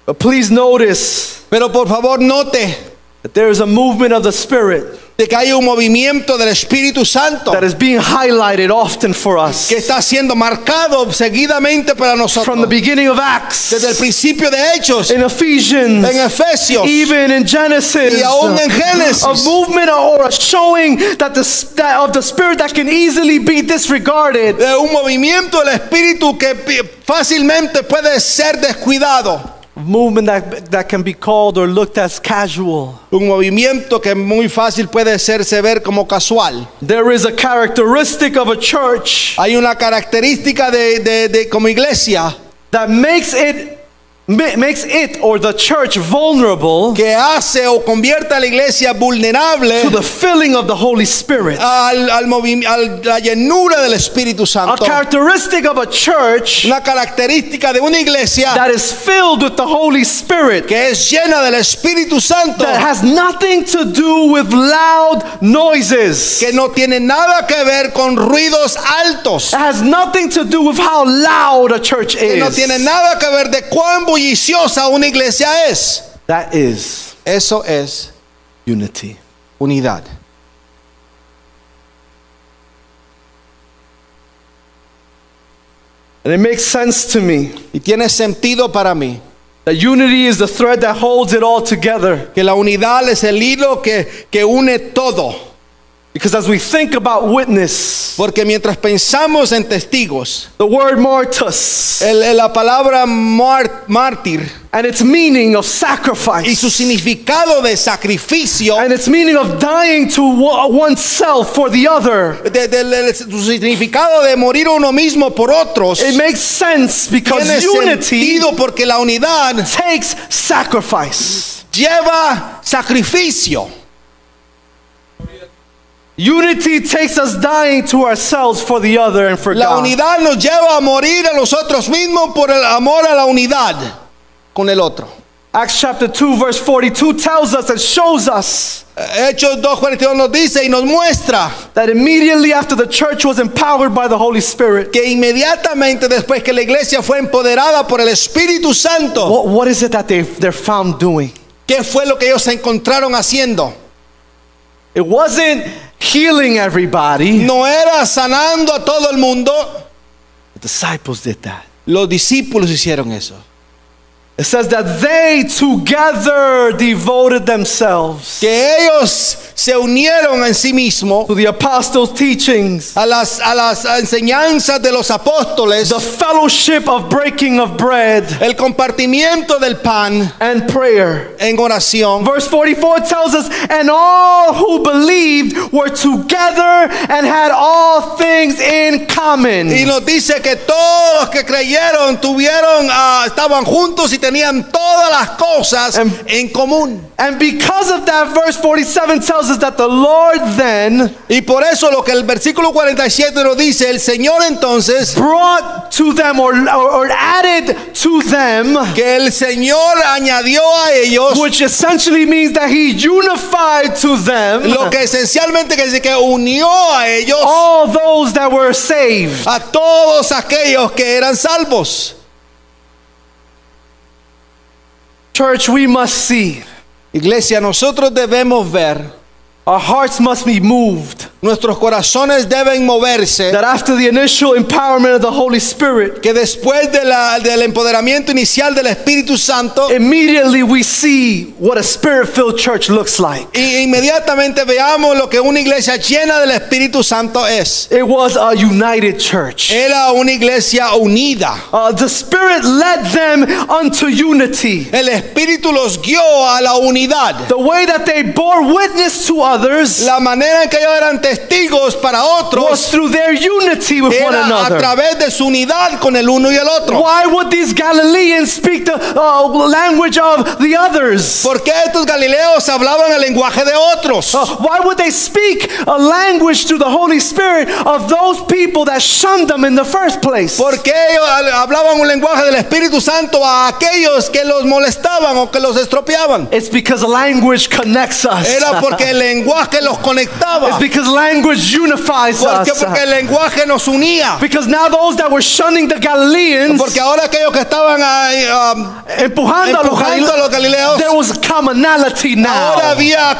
But please notice Pero por favor note that there is a movement of the Spirit de que hay un movimiento del Espíritu Santo that is being highlighted often for us. que está siendo marcado seguidamente para From the nosotros. beginning of Acts, Desde el principio de Hechos, in Ephesians, en Efesios, even in Genesis, Y aún en a Génesis. movement or a showing that the, that of the Spirit that can easily be disregarded. de un movimiento del Espíritu que fácilmente puede ser descuidado. Movement that, that can be called or looked as casual. Un movimiento que muy fácil puede hacerse ver como casual. There is a characteristic of a church Hay una característica de, de- de- como iglesia that makes it makes it or the church vulnerable que hace o convierte a la iglesia vulnerable to the filling of the Holy Spirit. al, al al- la llenura del Espíritu A Santo. characteristic of a church Una característica de una iglesia that is filled with the Holy Spirit que es llena del Espíritu Santo, that has nothing to do with loud noises. que no tiene nada que ver con ruidos altos, It has nothing to do with how loud a church que no is. tiene nada que ver de cuán bulliciosa una iglesia es. That is Eso es unity. unidad. And it makes sense to me Y tiene sentido para mí that unity is the thread that holds it all together. que la unidad es el hilo que, que une todo. Because as we think about witness, Porque mientras pensamos en testigos, the word martus el- la palabra mártir and its meaning of y su sacrifice significado de sacrificio, and its meaning of dying to one- oneself for the other. de- de- de- su significado de morir uno mismo por otros, It makes sense because tiene unity sentido porque la unidad takes sacrifice. lleva sacrificio. Unity takes us dying to ourselves for the other and for La God. unidad nos lleva a morir a nosotros mismos por el amor a la unidad con el otro. Acts chapter 2 verse 42 tells us and shows us Hechos 2.42 nos dice y nos muestra that immediately after the church was empowered by the Holy Spirit, que inmediatamente después que la iglesia fue empoderada por el Espíritu Santo, what, what is it that they, they're found doing? ¿qué fue lo que ellos se encontraron haciendo? It wasn't healing everybody. No era sanando a todo el mundo. The disciples did that. Los discípulos hicieron eso. It says that they together devoted themselves Que ellos se unieron en sí mismos to the apostles' teachings, a las, a las enseñanzas de los apóstoles, the fellowship of breaking of bread, el compartimiento del pan and prayer. en oración. Verse 44 tells us, and all who believed were together and had all things in common. Y nos dice que todos los que creyeron tuvieron, ah, estaban juntos y tenían todas las cosas Em- en común. And because of that, verse 47 tells us that the Lord then Y por eso lo que el versículo 47 nos dice, el Señor entonces, brought to them or, or, or added to them, que el Señor añadió a ellos which essentially means that He unified to them lo que esencialmente quiere decir que unió a ellos all those that were saved. a todos aquellos que eran salvos. Church, we must see. Iglesia, nosotros debemos ver, Our hearts must be moved nuestros corazones deben moverse, that after the initial empowerment of the Holy Spirit, que después de la- del empoderamiento inicial del Espíritu Santo, immediately we see what a spirit filled church looks like. y inmediatamente veamos lo que una iglesia llena del Espíritu Santo es. It was a united church. Era una iglesia unida. Uh, the Spirit led them unto unity. El Espíritu los guió a la unidad. The way that they bore witness to others La manera en que ellos eran testigos para was otros through their unity with one era a another. través de su unidad con el uno y el otro. Why would these Galileans speak the uh, language of the others? ¿Por qué estos galileos hablaban el lenguaje de otros? Uh, why would they speak a language through the Holy Spirit of those people that shunned them in the first place? ¿Por qué ellos hablaban un lenguaje del Espíritu Santo a aquellos que los molestaban o que los estropeaban? It's because language connects us. Era porque el lenguaje <laughs> los conectaba. it's because language unifies ¿Por qué? us. Porque el lenguaje nos unía. Because now those that were shunning the Galileans, Porque ahora aquellos que estaban um, empujando, a los empujando a los galileos, there was commonality now. ahora había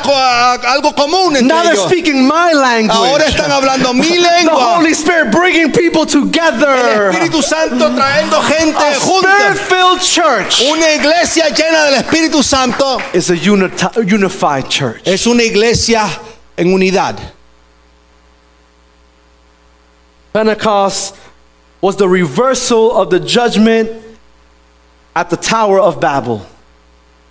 algo común entre now they're ellos. speaking my language. Ahora están hablando mi the lengua. Holy Spirit bringing people El together. Espíritu Santo trayendo gente A junta. spirit-filled church Una iglesia llena del Espíritu Santo is a unified church. es una iglesia en unidad. Pentecost was the reversal of the judgment at the Tower of Babel.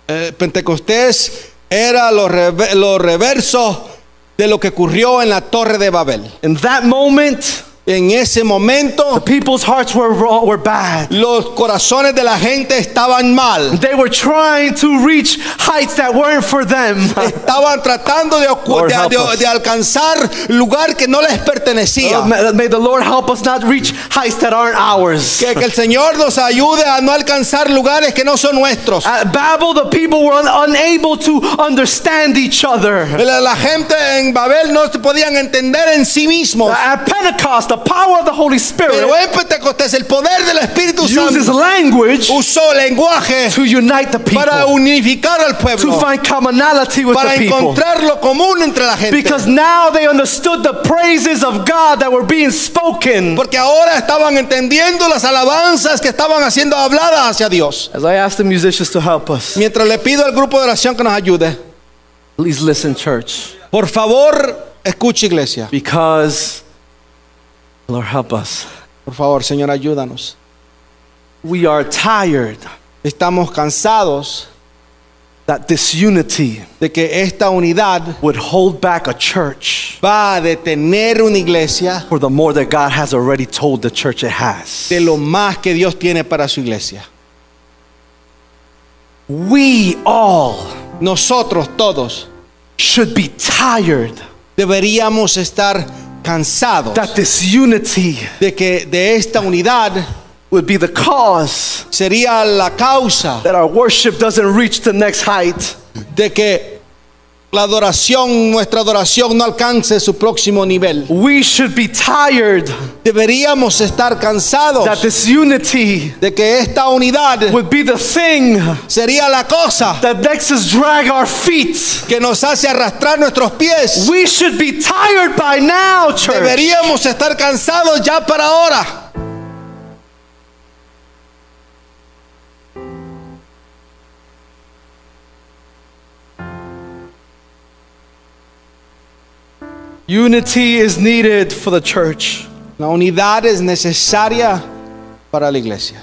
Eh, Pentecostés era lo, lo reverso de lo que ocurrió en la Torre de Babel. In that moment, En ese momento, people's hearts were were bad. los corazones de la gente estaban mal. They were trying to reach heights that weren't for them. Estaban tratando de, ocu- Lord, de- help de- us. de alcanzar lugar que no les pertenecía. Oh, may, may the Lord help us not reach heights that aren't ours. Que, que el Señor nos ayude a no alcanzar lugares que no son nuestros. At Babel, the people were un- unable to understand each other. La, la gente en Babel no se podían entender en sí mismos. At Pentecost, the power of the Holy Spirit Pero en Pentecostés el poder del Espíritu uses Santo language usó lenguaje to unite the people, para unificar al to pueblo, find commonality with para the people. encontrar lo común entre la gente. Because now they understood the praises of God that were being spoken. Porque ahora estaban entendiendo las alabanzas que estaban haciendo habladas hacia Dios. As I ask the musicians to help us, Mientras le pido al grupo de oración que nos ayude, please listen, church, por favor, escuche iglesia. because Lord help us. Por favor, Señor, ayúdanos. We are tired Estamos cansados that this unity de que esta unidad would hold back a church va a detener una iglesia for the more that God has already told the church it has. de lo más que Dios tiene para su iglesia. We all Nosotros todos should be tired deberíamos estar cansados that this unity de que de esta unidad would be the cause sería la causa that our worship doesn't reach the next height. de que la adoración, nuestra adoración no alcance su próximo nivel. We should be tired Deberíamos estar cansados that this unity de que esta unidad would be the thing sería la cosa that makes us drag our feet. que nos hace arrastrar nuestros pies. We should be tired by now, church. Deberíamos estar cansados ya para ahora. Unity is needed for the church. La unidad es necesaria para la iglesia.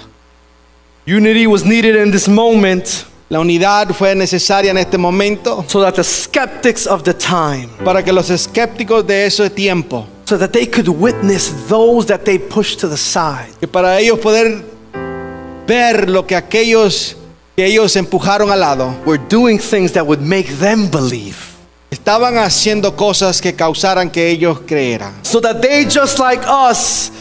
Unity was needed in this moment La unidad fue necesaria en este momento so that the skeptics of the time, para que los escépticos de ese tiempo, so that they could witness those that they pushed to the side, que para ellos poder ver lo que aquellos que ellos empujaron al lado, were doing things that would make them believe. Estaban haciendo cosas que causaran que ellos creyeran. So that they, just like us,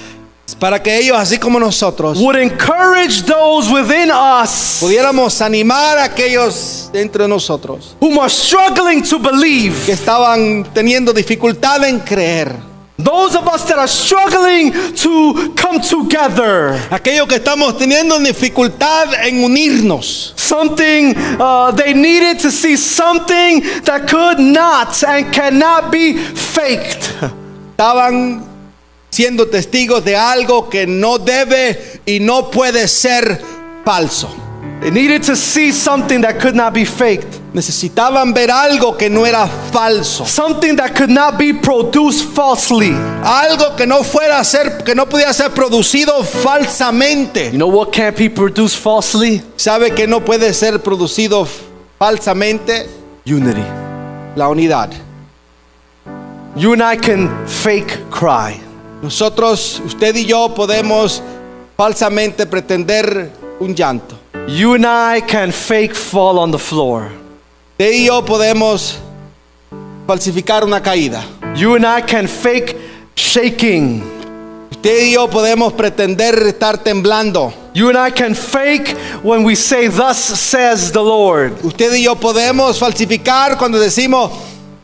Para que ellos, así como nosotros, would encourage those within us pudiéramos animar a aquellos dentro de nosotros whom are struggling to believe. que estaban teniendo dificultad en creer. Those of us that are struggling to come together. Aquellos que estamos teniendo dificultad en unirnos. Something uh, they needed to see something that could not and cannot be faked. Estaban siendo testigos de algo que no debe y no puede ser falso. They needed to see something that could not be faked. Necesitaban ver algo que no era falso. Something that could not be produced falsely. Algo que no fuera a ser, que no pudiera ser producido falsamente. You know what can't be produced falsely? ¿Sabe que no puede ser producido falsamente? Unity. La unidad. You and I can fake cry. Nosotros, usted y yo podemos falsamente pretender un llanto. You and I can fake fall on the floor. Usted y yo podemos falsificar una caída. You and I can fake shaking. Usted y yo podemos pretender estar temblando. You and I can fake when we say, Thus says the Lord. Usted y yo podemos falsificar cuando decimos,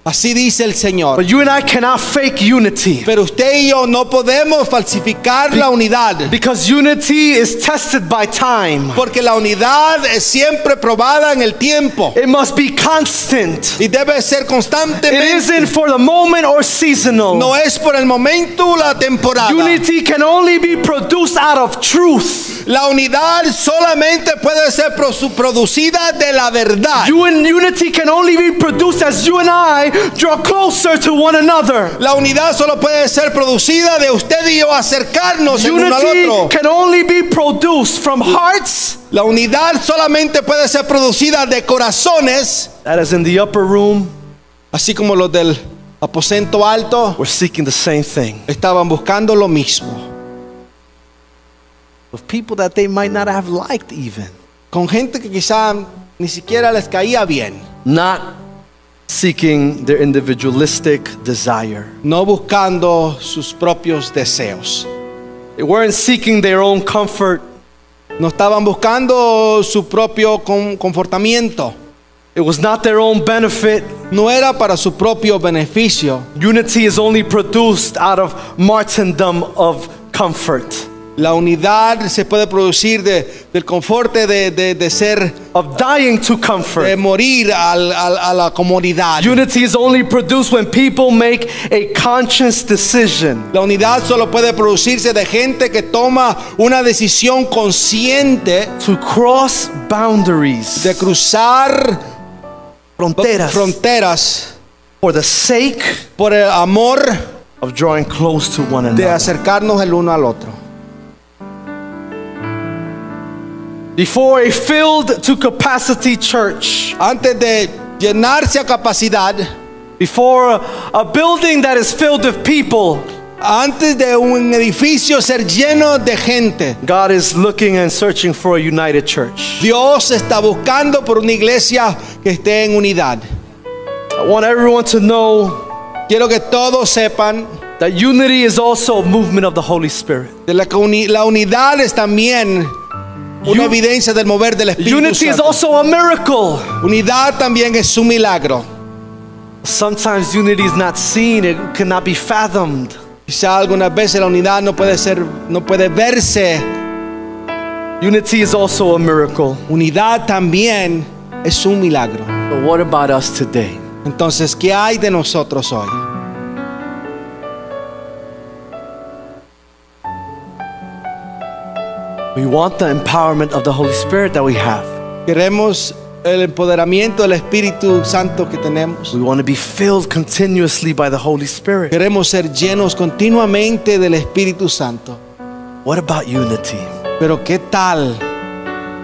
así dice el Señor. But you and I cannot fake unity. Pero usted y yo no podemos falsificar la unidad. Because unity is tested by time. Porque la unidad es siempre probada en el tiempo. It must be constant. Y debe ser It constantemente. isn't for the moment or seasonal. No es por el momento o la temporada. Unity can only be produced out of truth. La unidad solamente puede ser producida de la verdad. You and unity can only be produced as you and I draw closer to one another. La unidad solo puede ser producida de usted y yo acercarnos el uno al otro. can only be produced from hearts La unidad solamente puede ser producida de corazones, that is in the upper room. así como los del aposento alto We're seeking the same thing. estaban buscando lo mismo. With people that they might not have liked, even. Con gente que quizá ni siquiera les caía bien. Not seeking their individualistic desire. no buscando sus propios deseos. They weren't seeking their own comfort. No estaban buscando su propio con- confortamiento. It was not their own benefit. No era para su propio beneficio. Unity is only produced out of martyrdom of comfort, La unidad se puede producir de- del conforte de, de- de ser, of dying to de comfort. morir al- al- a la comodidad. Unity is only produced when people make a conscious decision La unidad solo puede producirse de gente que toma una decisión consciente to cross boundaries, de cruzar fronteras, fronteras for the sake por el amor of drawing close to one de another. acercarnos el uno al otro. Before a filled to capacity church, Antes de llenarse a capacidad, before a, a building that is filled with people, antes de un edificio ser lleno de gente, God is looking and searching for a united church. Dios está buscando por una iglesia que esté en unidad. I want everyone to know Quiero que todos sepan that unity is also a movement of the Holy Spirit. de la, la unidad es también una Un- evidencia del mover del Espíritu Unity is Santo. also a miracle. Unidad también es un milagro. Sometimes unity is not seen, it cannot be fathomed. Quizá algunas veces la unidad no puede ser, no puede verse. Unity is also a miracle. Unidad también es un milagro. But what about us today? Entonces, ¿qué hay de nosotros hoy? We want the empowerment of the Holy Spirit that we have. Queremos el empoderamiento del Espíritu Santo que tenemos. We want to be filled continuously by the Holy Spirit. Queremos ser llenos continuamente del Espíritu Santo. What about unity? Pero ¿qué tal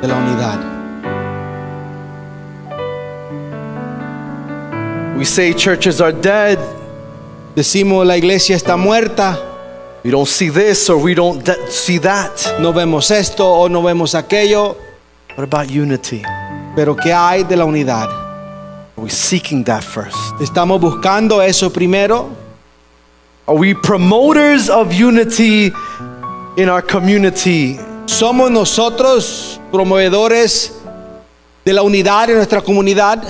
de la unidad? We say churches are dead. Decimos la iglesia está muerta, We don't see this or we don't de- see that. no vemos esto o no vemos aquello, What about unity? pero ¿qué hay de la unidad? Are we seeking that first? ¿Estamos buscando eso primero? Are we promoters of unity in our community? ¿Somos nosotros promovedores de la unidad en nuestra comunidad?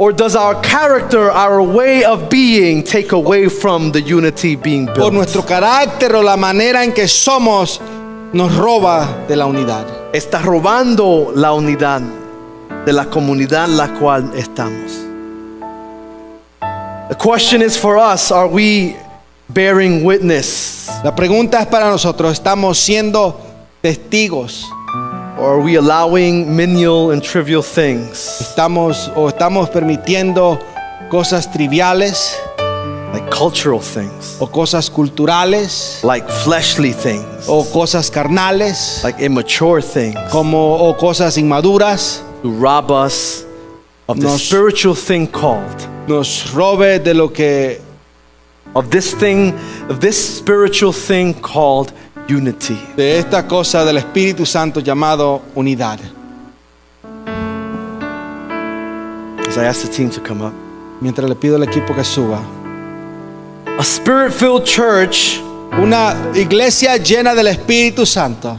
Or does our character, our way of being, take away from the unity being ¿O built? nuestro carácter o la manera en que somos nos roba de la unidad? Está robando la unidad de la comunidad en la cual estamos. The question is for us, are we bearing witness? La pregunta es para nosotros, ¿estamos siendo testigos? Or are we allowing menial and trivial things? ¿Estamos o estamos permitiendo cosas triviales like cultural things, o cosas culturales like fleshly things, o cosas carnales like immature things. como o cosas inmaduras. To rob us of the spiritual thing called. nos robe de lo que of this thing of this spiritual thing called unity. de esta cosa del Espíritu Santo llamado unidad. As I ask the team to come up. Mientras le pido al equipo que suba. A spirit-filled church Una iglesia llena del Espíritu Santo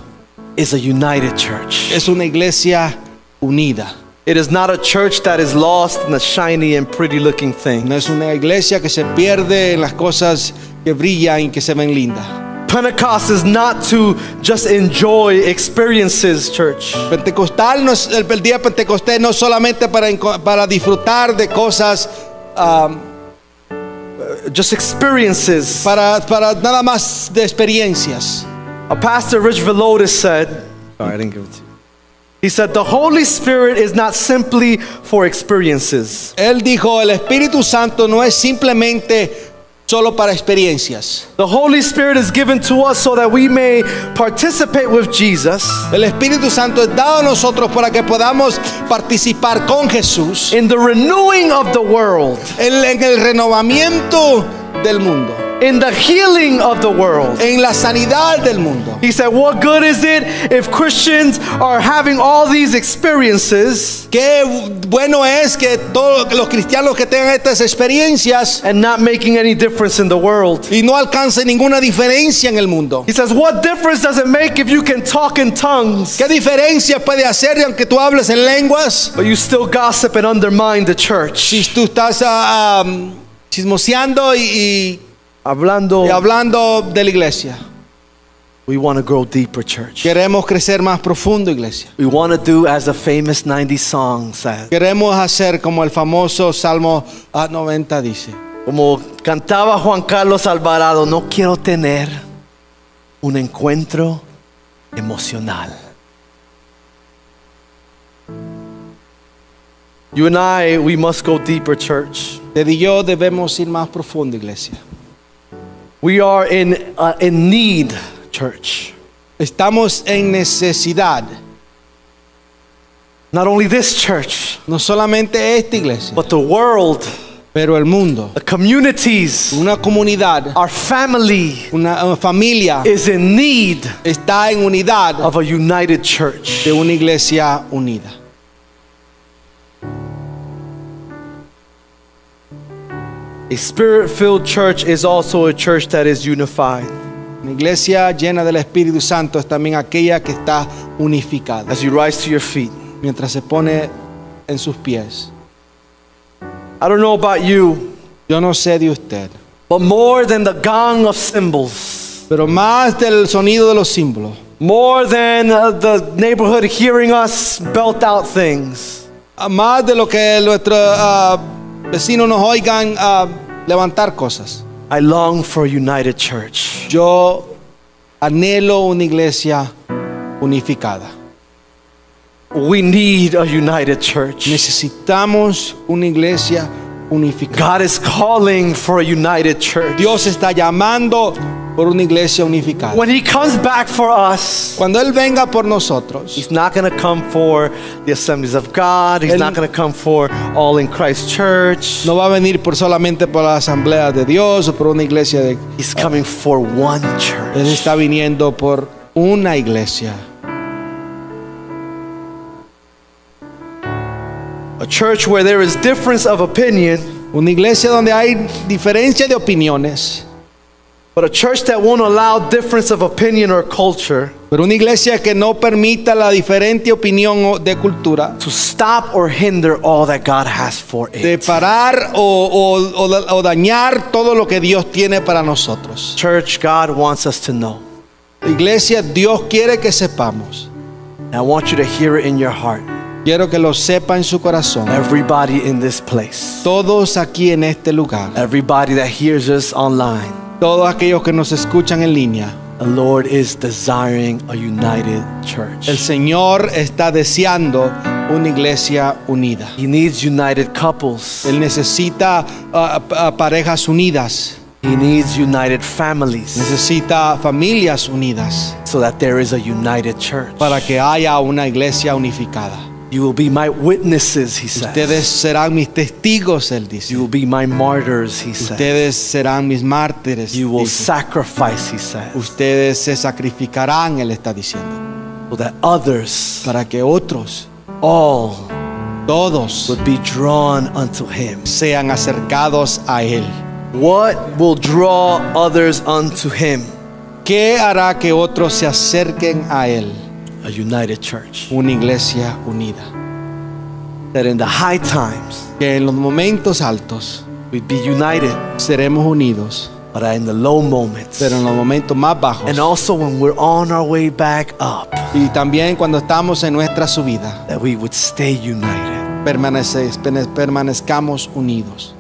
is a united church. es una iglesia unida. It is not a church that is lost in the shiny and pretty looking thing. No es una iglesia que se pierde en las cosas que brillan y que se ven lindas. Pentecost is not to just enjoy experiences, church. Pentecostal no es, el, día Pentecostés no solamente para, para disfrutar de cosas, ah, Just experiences. para, para nada más de experiencias. A pastor, Rich Velotis, said, Sorry, I didn't give it to you. He said, The Holy Spirit is not simply for experiences. Él dijo, el Espíritu Santo no es simplemente solo para experiencias. The Holy Spirit is given to us so that we may participate with Jesus. El Espíritu Santo es dado a nosotros para que podamos participar con Jesús in the renewing of the world, en, en el renovamiento del mundo, in the healing of the world. en la sanidad del mundo. He said, What good is it if Christians are having all these experiences Qué bueno es que todos los cristianos que tengan estas experiencias and not making any difference in the world? y no alcancen ninguna diferencia en el mundo. He says, What difference does it make if you can talk in tongues, ¿Qué diferencia puede hacer aunque tú hables en lenguas? but you still gossip and undermine the church? Si tú estás ah, ah, chismoseando y, y- Hablando, y hablando de la iglesia. we want to grow deeper, church. Queremos crecer más profundo, iglesia. We want to do as the famous 90 song says. Queremos hacer como el famoso Salmo ah, 90 dice. Como cantaba Juan Carlos Alvarado, no quiero tener un encuentro emocional. You and I, we must go deeper, church. Ted y yo debemos ir más profundo, iglesia. We are in, uh, in need, church. Estamos en necesidad, Not only this church, no solamente esta iglesia, but the world, pero el mundo. the communities, Una comunidad, our family una, una familia is in need está en unidad of a united church. de una iglesia unida. A spirit filled church is also a church that is unified. Una iglesia llena del Espíritu Santo es también aquella que está unificada. As you rise to your feet, Mientras se pone en sus pies. I don't know about you, Yo no sé de usted, but more than the gong of cymbals, pero más del sonido de los símbolos, more than uh, the neighborhood hearing us belt out things, más de lo que nuestros ah, vecinos nos oigan ah, levantar cosas. I long for a united church. Yo anhelo una iglesia unificada. We need a united church. Necesitamos una iglesia unificada. God is calling for a united church. Dios está llamando por una iglesia unificada. When He comes back for us, Cuando Él venga por nosotros, He's not going to come for the assemblies of God. He's Él- not going to come for all in Christ Church. no va a venir por solamente por la asamblea de Dios o por una iglesia de... He's coming for one Él church. está viniendo por una iglesia. A church where there is difference of opinion, Una iglesia donde hay diferencia de opiniones, but a church that won't allow difference of opinion or culture pero una iglesia que no permita la diferente opinión o- de cultura to stop or hinder all that God has for de it. parar o, o- o da- o dañar todo lo que Dios tiene para nosotros. Church, God wants us to know. Iglesia, Dios quiere que sepamos. And I want you to hear it in your heart. Quiero que lo sepa en su corazón. Everybody in this place, Todos aquí en este lugar, everybody that hears us online, todos aquellos que nos escuchan en línea, the Lord is desiring a united el church. Señor está deseando una iglesia unida. He needs united couples. Él necesita ah, parejas unidas, He needs united families necesita familias unidas so that there is a united church. para que haya una iglesia unificada. You will be my witnesses, he Ustedes says. serán mis testigos, él dice. You will be my martyrs, he says. Ustedes serán mis mártires. You will dice. sacrifice, he says, Ustedes se sacrificarán, él está diciendo, so that others, para que otros, all, todos, would be drawn unto him. sean acercados a él. What will draw others unto him? ¿Qué hará que otros se acerquen a él? A united church. Una iglesia unida. That in the high times Que en los momentos altos we'd be united, seremos unidos, but in the low moments, pero en los momentos más bajos and also when we're on our way back up, y también cuando estamos en nuestra subida, that we would stay united. permanece- permanezcamos unidos.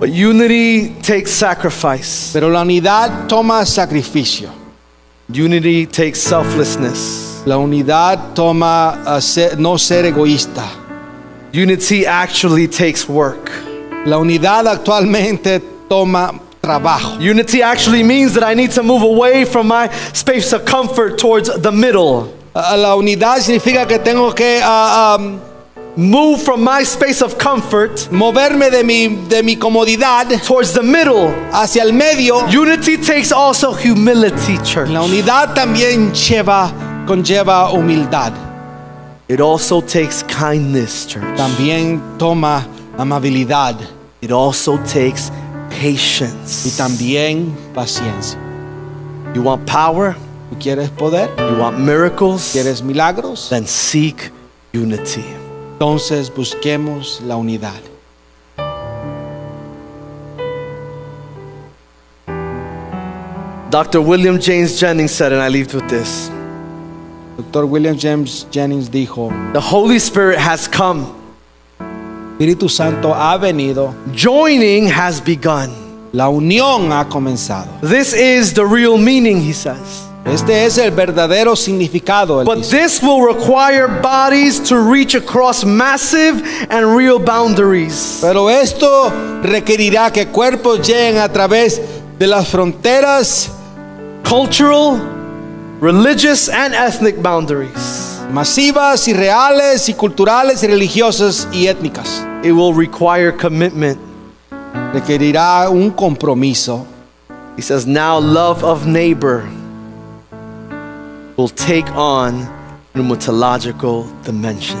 But unity takes sacrifice. Pero la unidad toma sacrificio. Unity takes selflessness. La unidad toma ser- no ser egoísta. Unity actually takes work. La unidad actualmente toma trabajo. Unity actually means that I need to move away from my space of comfort towards the middle. La unidad significa que tengo que uh, um, Move from my space of comfort moverme de mi, de mi comodidad towards the middle. hacia el medio. Unity takes also humility, church. La unidad también lleva, conlleva humildad. It also takes kindness, church. También toma amabilidad It also takes patience. y también paciencia. You want power? ¿Tú quieres poder? You want miracles? ¿Quieres milagros? Then seek unity. Entonces busquemos la unidad. Dr. William James Jennings said, and I leave with this Doctor William James Jennings dijo, The Holy Spirit has come, Espíritu Santo ha venido, joining has begun. la unión ha comenzado. This is the real meaning, he says. Este es el verdadero significado. But dice. this will require bodies to reach across massive and real boundaries. Pero esto requerirá que cuerpos lleguen a través de las fronteras Cultural, religious, and ethnic boundaries. masivas y reales y culturales y religiosas y étnicas. It will require commitment. Requerirá un compromiso. He says, now love of neighbor will take on pneumatological dimensions.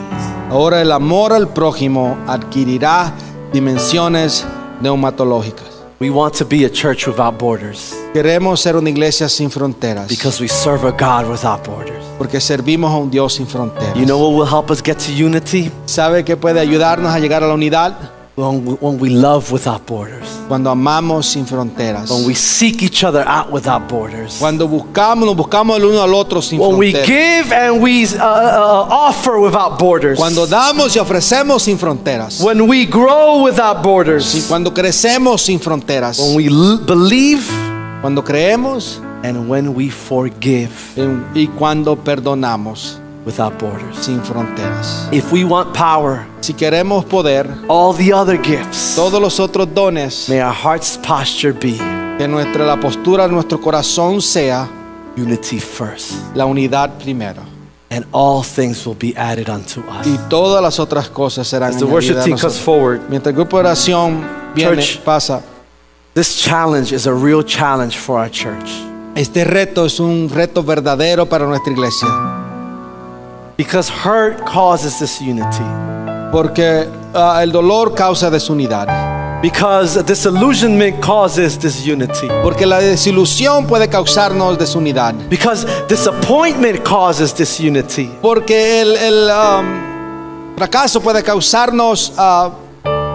Ahora el amor al prójimo adquirirá dimensiones neumatológicas. We want to be a church without borders Queremos ser una iglesia sin fronteras because we serve a God without borders. porque servimos a un Dios sin fronteras. You know what will help us get to unity? ¿Sabe qué puede ayudarnos a llegar a la unidad? When we, when we love without borders. Cuando amamos sin fronteras. When we seek each other out without borders. Cuando buscamos, nos buscamos el uno al otro sin When we give and we uh, uh, offer without borders. Cuando damos y ofrecemos sin fronteras. When we grow without borders. Cuando crecemos sin fronteras. When we believe Cuando creemos and when we forgive. y cuando perdonamos. Without borders. sin fronteras. If we want power, Si queremos poder, all the other gifts, todos los otros dones, may our heart's posture be que nuestra la postura de nuestro corazón sea unity first, la unidad primero. and all things will be added unto us. Y todas las otras cosas serán As the worship team comes forward, Mientras el grupo de oración viene, Church. pasa. this challenge is a real challenge for our church Este reto es un reto verdadero para nuestra iglesia. Because hurt causes disunity. Porque ah, el dolor causa desunidad. Because disillusionment causes disunity. Porque la desilusión puede causarnos desunidad. Because disappointment causes disunity. Porque el, el, um, fracaso puede causarnos ah,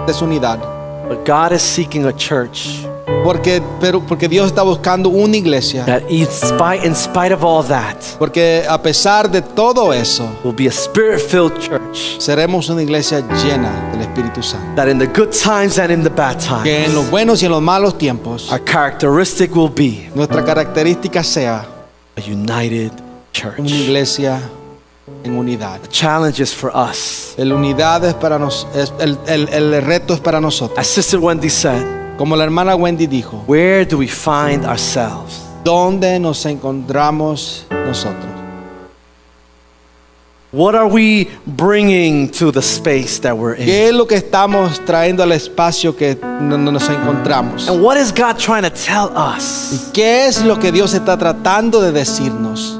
desunidad. But God is seeking a church Porque, pero, porque Dios está buscando una iglesia. that, in spite, in spite of all that, Porque a pesar de todo eso, will be a spirit filled church. seremos una iglesia llena del Espíritu Santo. That in the good times and in the bad Que en times, los buenos y en los malos tiempos, our characteristic will be nuestra característica sea a united una church. iglesia en unidad. The challenge is for us. La unidad es para nos, es- el, el- el reto es para nosotros. As Sister Wendy said, Como la hermana Wendy dijo, where do we find ourselves? ¿dónde nos encontramos nosotros? What are we bringing to the space that we're in? ¿Qué es lo que estamos trayendo al espacio que nos encontramos? And what is God trying to tell us? ¿Y qué es lo que Dios está tratando de decirnos?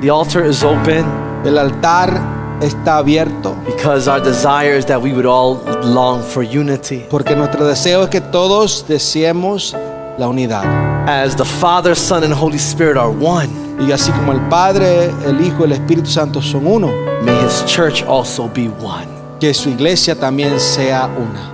The altar is open El altar está abierto because our desire is that we would all long for unity. porque nuestro deseo es que todos deseemos la unidad. As the Father, Son, and Holy Spirit are one, Y así como el Padre, el Hijo y el Espíritu Santo son uno, may His church also be one. que su iglesia también sea una.